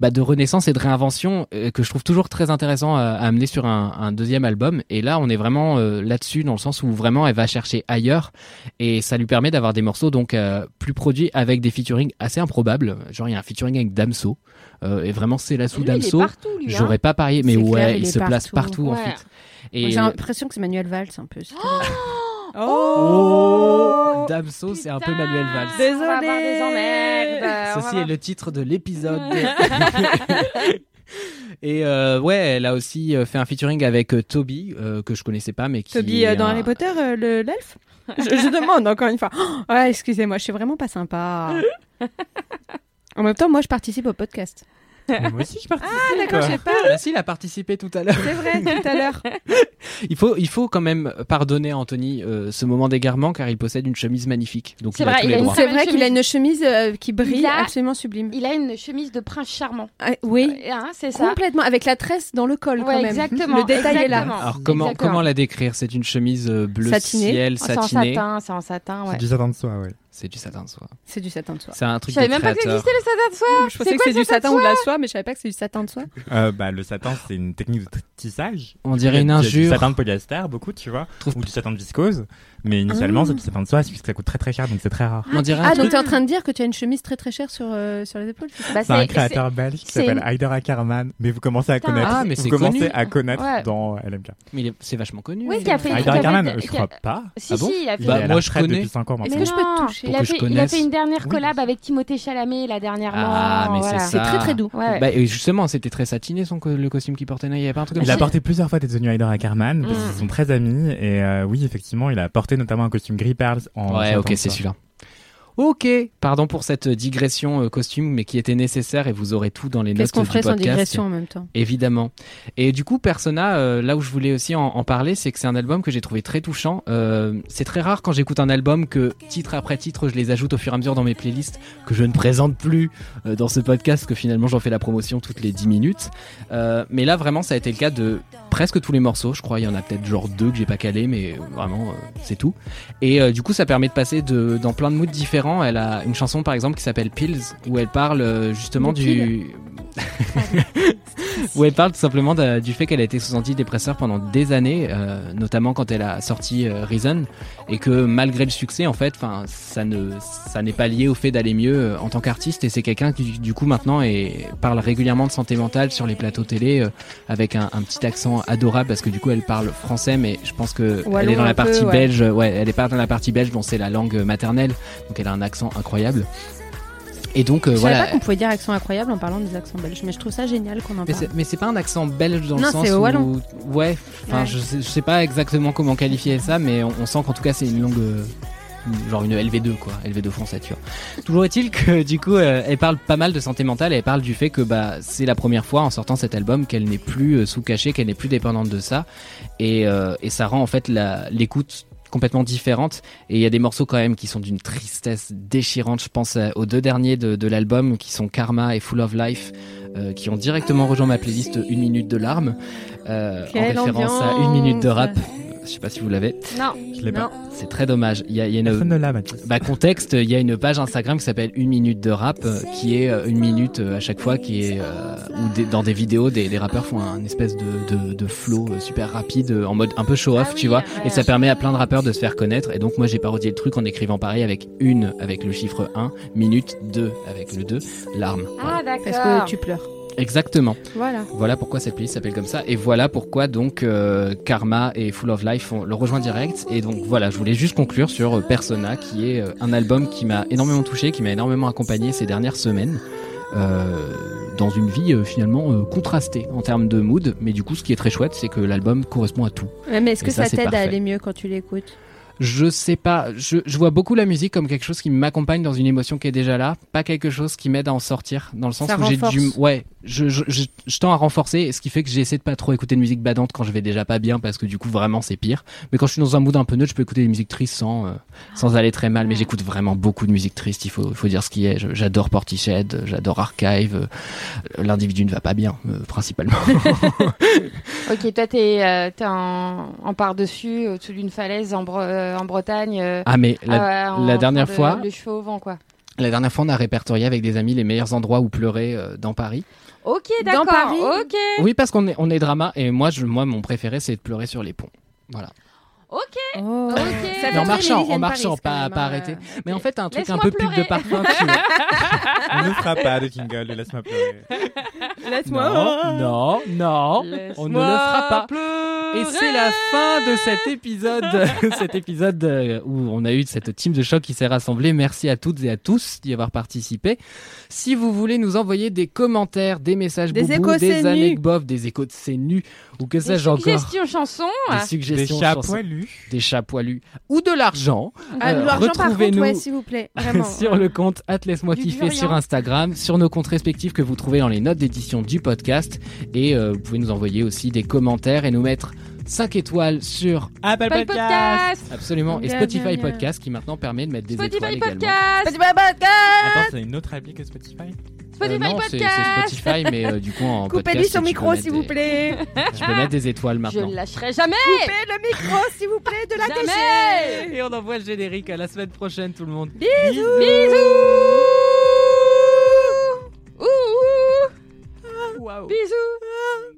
bah, de renaissance et de réinvention euh, que je trouve toujours très intéressant à, à amener sur un, un deuxième album. Et là, on est vraiment euh, là-dessus dans le sens où vraiment elle va chercher ailleurs et ça lui permet d'avoir des morceaux donc euh, plus produits avec des featuring assez improbables. Genre il y a un featuring avec Damso euh, et vraiment c'est la sous Damso. partout, lui, hein. J'aurais pas parié, mais ouais, clair, il, se place partout. en fait. J'ai l'impression que c'est Manuel Valls un peu. Oh, Damso, c'est un peu Manuel Valls. On va avoir des emmerdes. euh, on Ceci est le titre de l'épisode. Et euh, ouais, elle a aussi euh, fait un featuring avec euh, Toby, euh, que je connaissais pas, mais qui. Toby est euh, dans un- Harry Potter, euh, le- l'elfe? Je, je demande encore une fois. Oh, ouais, excusez-moi, je suis vraiment pas sympa. en même temps, moi, je participe au podcast. Moi aussi, je participe. Ah, d'accord, je sais pas. Bah si, il a participé tout à l'heure. C'est vrai, tout à l'heure. Il faut, il faut quand même pardonner à Anthony euh, ce moment d'égarement car il possède une chemise magnifique. Donc C'est il a vrai, tous il les a une droits. C'est vrai qu'il a une chemise euh, qui brille a- absolument sublime. Il a une chemise de prince charmant. Ah, oui, Hein, c'est ça. complètement, avec la tresse dans le col Ouais, quand même. exactement. Le détail est là. exactement. Alors comment, Exactement. comment la décrire? C'est une chemise euh, bleu Satinée. ciel, Oh, C'est en satinée. satin, c'est en satin, ouais. C'est du satin de soie, ouais. C'est du satin de soie. C'est du satin de soie. C'est un Je truc savais de même pas que ça créateur. existait le satin de soie. Je pensais que quoi c'est le du satin ou de la soie, mais je savais pas que c'est du satin de soie. Euh, bah, le satin, c'est une technique de tissage. On dirait une Il y a Du injure. satin de polyester, beaucoup, tu vois. Trouve- Ou du satin de viscose. Mais initialement, Ah. c'est satin de soie, puisque ça coûte très très cher, donc c'est très rare. On dirait un Ah, donc truc. t'es en train de dire que tu as une chemise très très chère sur, euh, sur les épaules c'est ça Bah, C'est un créateur belge qui s'appelle Heider Ackerman. Mais vous commencez à connaître. Ah, mais vous c'est commencez connu. à connaître Ouais. dans LMK. Mais il est- c'est vachement connu. Oui, hein. qui a fait- Heider qui a fait- Ackerman, je crois pas. Si, Ah bon si, il a fait. Bah, moi, la je connais. depuis 5 ans Est-ce que je peux te toucher il, a fait, une dernière collab avec Timothée Chalamet là dernièrement. Ah, mais c'est C'est ça. très très doux. Bah, et justement, c'était très satiné le costume qu'il portait. Il a ça. porté plusieurs fois des tenues Heider Ackerman, parce Mm. qu'ils sont très amis. Et euh, oui, effectivement, il a porté notamment un costume gris perles en. Ouais, ok, c'est celui-là. Ok, pardon pour cette digression euh, costume, mais qui était nécessaire et vous aurez tout dans les notes Qu'est-ce qu'on du ferait sans podcast. digression en même temps? Évidemment. Et du coup, Persona, euh, là où je voulais aussi en, en parler, c'est que c'est un album que j'ai trouvé très touchant. Euh, c'est très rare quand j'écoute un album que titre après titre, je les ajoute au fur et à mesure dans mes playlists, que je ne présente plus euh, dans ce podcast, que finalement j'en fais la promotion toutes les 10 minutes. Euh, mais là, vraiment, ça a été le cas de presque tous les morceaux. Je crois il y en a peut-être genre deux que j'ai pas calé, mais vraiment, euh, c'est tout. Et euh, du coup, ça permet de passer de, dans plein de moods différents. Elle a une chanson, par exemple, qui s'appelle Pills, où elle parle euh, justement du... où elle parle tout simplement de- du fait qu'elle a été sous antidépresseur pendant des années, euh, notamment quand elle a sorti euh, Reason, et que malgré le succès, en fait, enfin, ça ne, ça n'est pas lié au fait d'aller mieux euh, en tant qu'artiste. Et c'est quelqu'un qui, du coup, maintenant, est, parle régulièrement de santé mentale sur les plateaux télé, euh, avec un, un petit accent adorable, parce que du coup, elle parle français, mais je pense que elle est dans la peu, partie ouais. belge. Ouais, elle est pas dans la partie belge, dont c'est la langue maternelle, donc elle a un accent incroyable. Et donc, euh, Je savais voilà. pas qu'on pouvait dire accent incroyable en parlant des accents belges, mais je trouve ça génial qu'on en parle. mais c'est pas un accent belge dans Non, le sens c'est où... wallon. Ouais, enfin Ouais. je, sais, je sais pas exactement comment qualifier ça, mais on, on sent qu'en tout cas c'est une langue... euh, genre une LV2 quoi, LV2 français tu vois. Toujours est-il que du coup euh, elle parle pas mal de santé mentale et elle parle du fait que bah c'est la première fois en sortant cet album qu'elle n'est plus euh, sous cachet, qu'elle n'est plus dépendante de ça et, et ça rend en fait l'écoute complètement différente et il y a des morceaux quand même qui sont d'une tristesse déchirante. Je pense aux deux derniers de, de l'album qui sont Karma et Full of Life euh, qui ont directement rejoint ma playlist Une minute de larmes euh, en référence à Une minute de rap. Je sais pas si vous l'avez Non. Je l'ai pas. c'est très dommage. Il y a, il y a une Personne ne l'a, Mathis. bah, contexte. Il y a une page Instagram qui s'appelle Une minute de rap, euh, qui est euh, une minute euh, à chaque fois, qui est euh, où des- dans des vidéos, des, des rappeurs font un espèce de, de, de flow super rapide, en mode un peu show off, Ah tu oui, vois. ouais. Et ça permet à plein de rappeurs de se faire connaître. Et donc moi j'ai parodié le truc en écrivant pareil avec une avec le chiffre 1, minute 2 avec le 2, larme. Ah d'accord. Parce que tu pleures? Exactement. Voilà. Voilà pourquoi cette playlist s'appelle comme ça et voilà pourquoi donc euh, Karma et Full of Life le rejoint direct. Et donc voilà je voulais juste conclure sur euh, Persona qui est euh, un album qui m'a énormément touché qui m'a énormément accompagné ces dernières semaines euh, dans une vie euh, finalement euh, contrastée en termes de mood. Mais du coup ce qui est très chouette c'est que l'album correspond à tout. Ouais, mais est-ce que ça, t'aide à aller mieux quand tu l'écoutes? Je sais pas, je, je vois beaucoup la musique comme quelque chose qui m'accompagne dans une émotion qui est déjà là, pas quelque chose qui m'aide à en sortir, dans le sens Ça où j'ai du, ouais, je, je, je, tends à renforcer, ce qui fait que j'essaie de pas trop écouter de musique badante quand je vais déjà pas bien, parce que du coup vraiment c'est pire. Mais quand je suis dans un mood un peu neutre, je peux écouter des musiques tristes sans, euh, sans aller très mal. Mais j'écoute vraiment beaucoup de musique triste, il faut, il faut dire ce qui est. J'adore Portishead, j'adore Archive. euh, L'individu ne va pas bien, euh, principalement. Ok, toi t'es euh, t'es en, en par-dessus, au-dessus d'une falaise en, Bre- en Bretagne. euh, ah mais la, euh, en la dernière de- fois. Le cheveu au vent quoi. La dernière fois, on a répertorié avec des amis les meilleurs endroits où pleurer euh, dans Paris. Ok, Dans d'accord. Paris Ok. Oui, parce qu'on est, on est drama et moi, je, moi, mon préféré, c'est de pleurer sur les ponts. Voilà. Ok. Oh. Ça en marchant, en marchant, Paris, pas, même, pas hein. arrêter. Mais en fait, un truc un peu pub de pleurer. parfum. que tu- On ne fera pas de jingle Laisse-moi pleurer. Laisse-moi. non, non, non, on ne le fera pas. Et c'est la fin de cet épisode, cet épisode euh, où on a eu cette team de choc qui s'est rassemblée. Merci à toutes et à tous d'y avoir participé. Si vous voulez nous envoyer des commentaires, des messages Des boubou, échos des anecdotes, des échos de c'est nu ou que Des sais-je encore, suggestions chansons. des Des suggestions, chats chansons, poilus. des chats poilus ou de l'argent. Ah, Euh, retrouvez-nous ouais, s'il vous plaît. Vraiment. sur le compte Laisse-moi Du kiffer sur Instagram, sur nos comptes respectifs que vous trouvez dans les notes d'édition du podcast. Et euh, vous pouvez nous envoyer aussi des commentaires et nous mettre 5 étoiles sur Apple podcast. absolument et Spotify bien, bien. Podcast qui maintenant permet de mettre des Spotify étoiles également. podcast. Attends, c'est une autre appli que Spotify? Euh, Spotify non, c'est podcast. c'est Spotify, mais euh, du coup en Coupez-lui podcast, son micro, s'il vous plaît. Tu peux mettre des étoiles Je maintenant. ne lâcherai jamais. Coupez le micro, s'il vous plaît, de la Jamais. DG. Et on envoie le générique à la semaine prochaine, tout le monde. Bisous. Ouh, ouh. Bisous.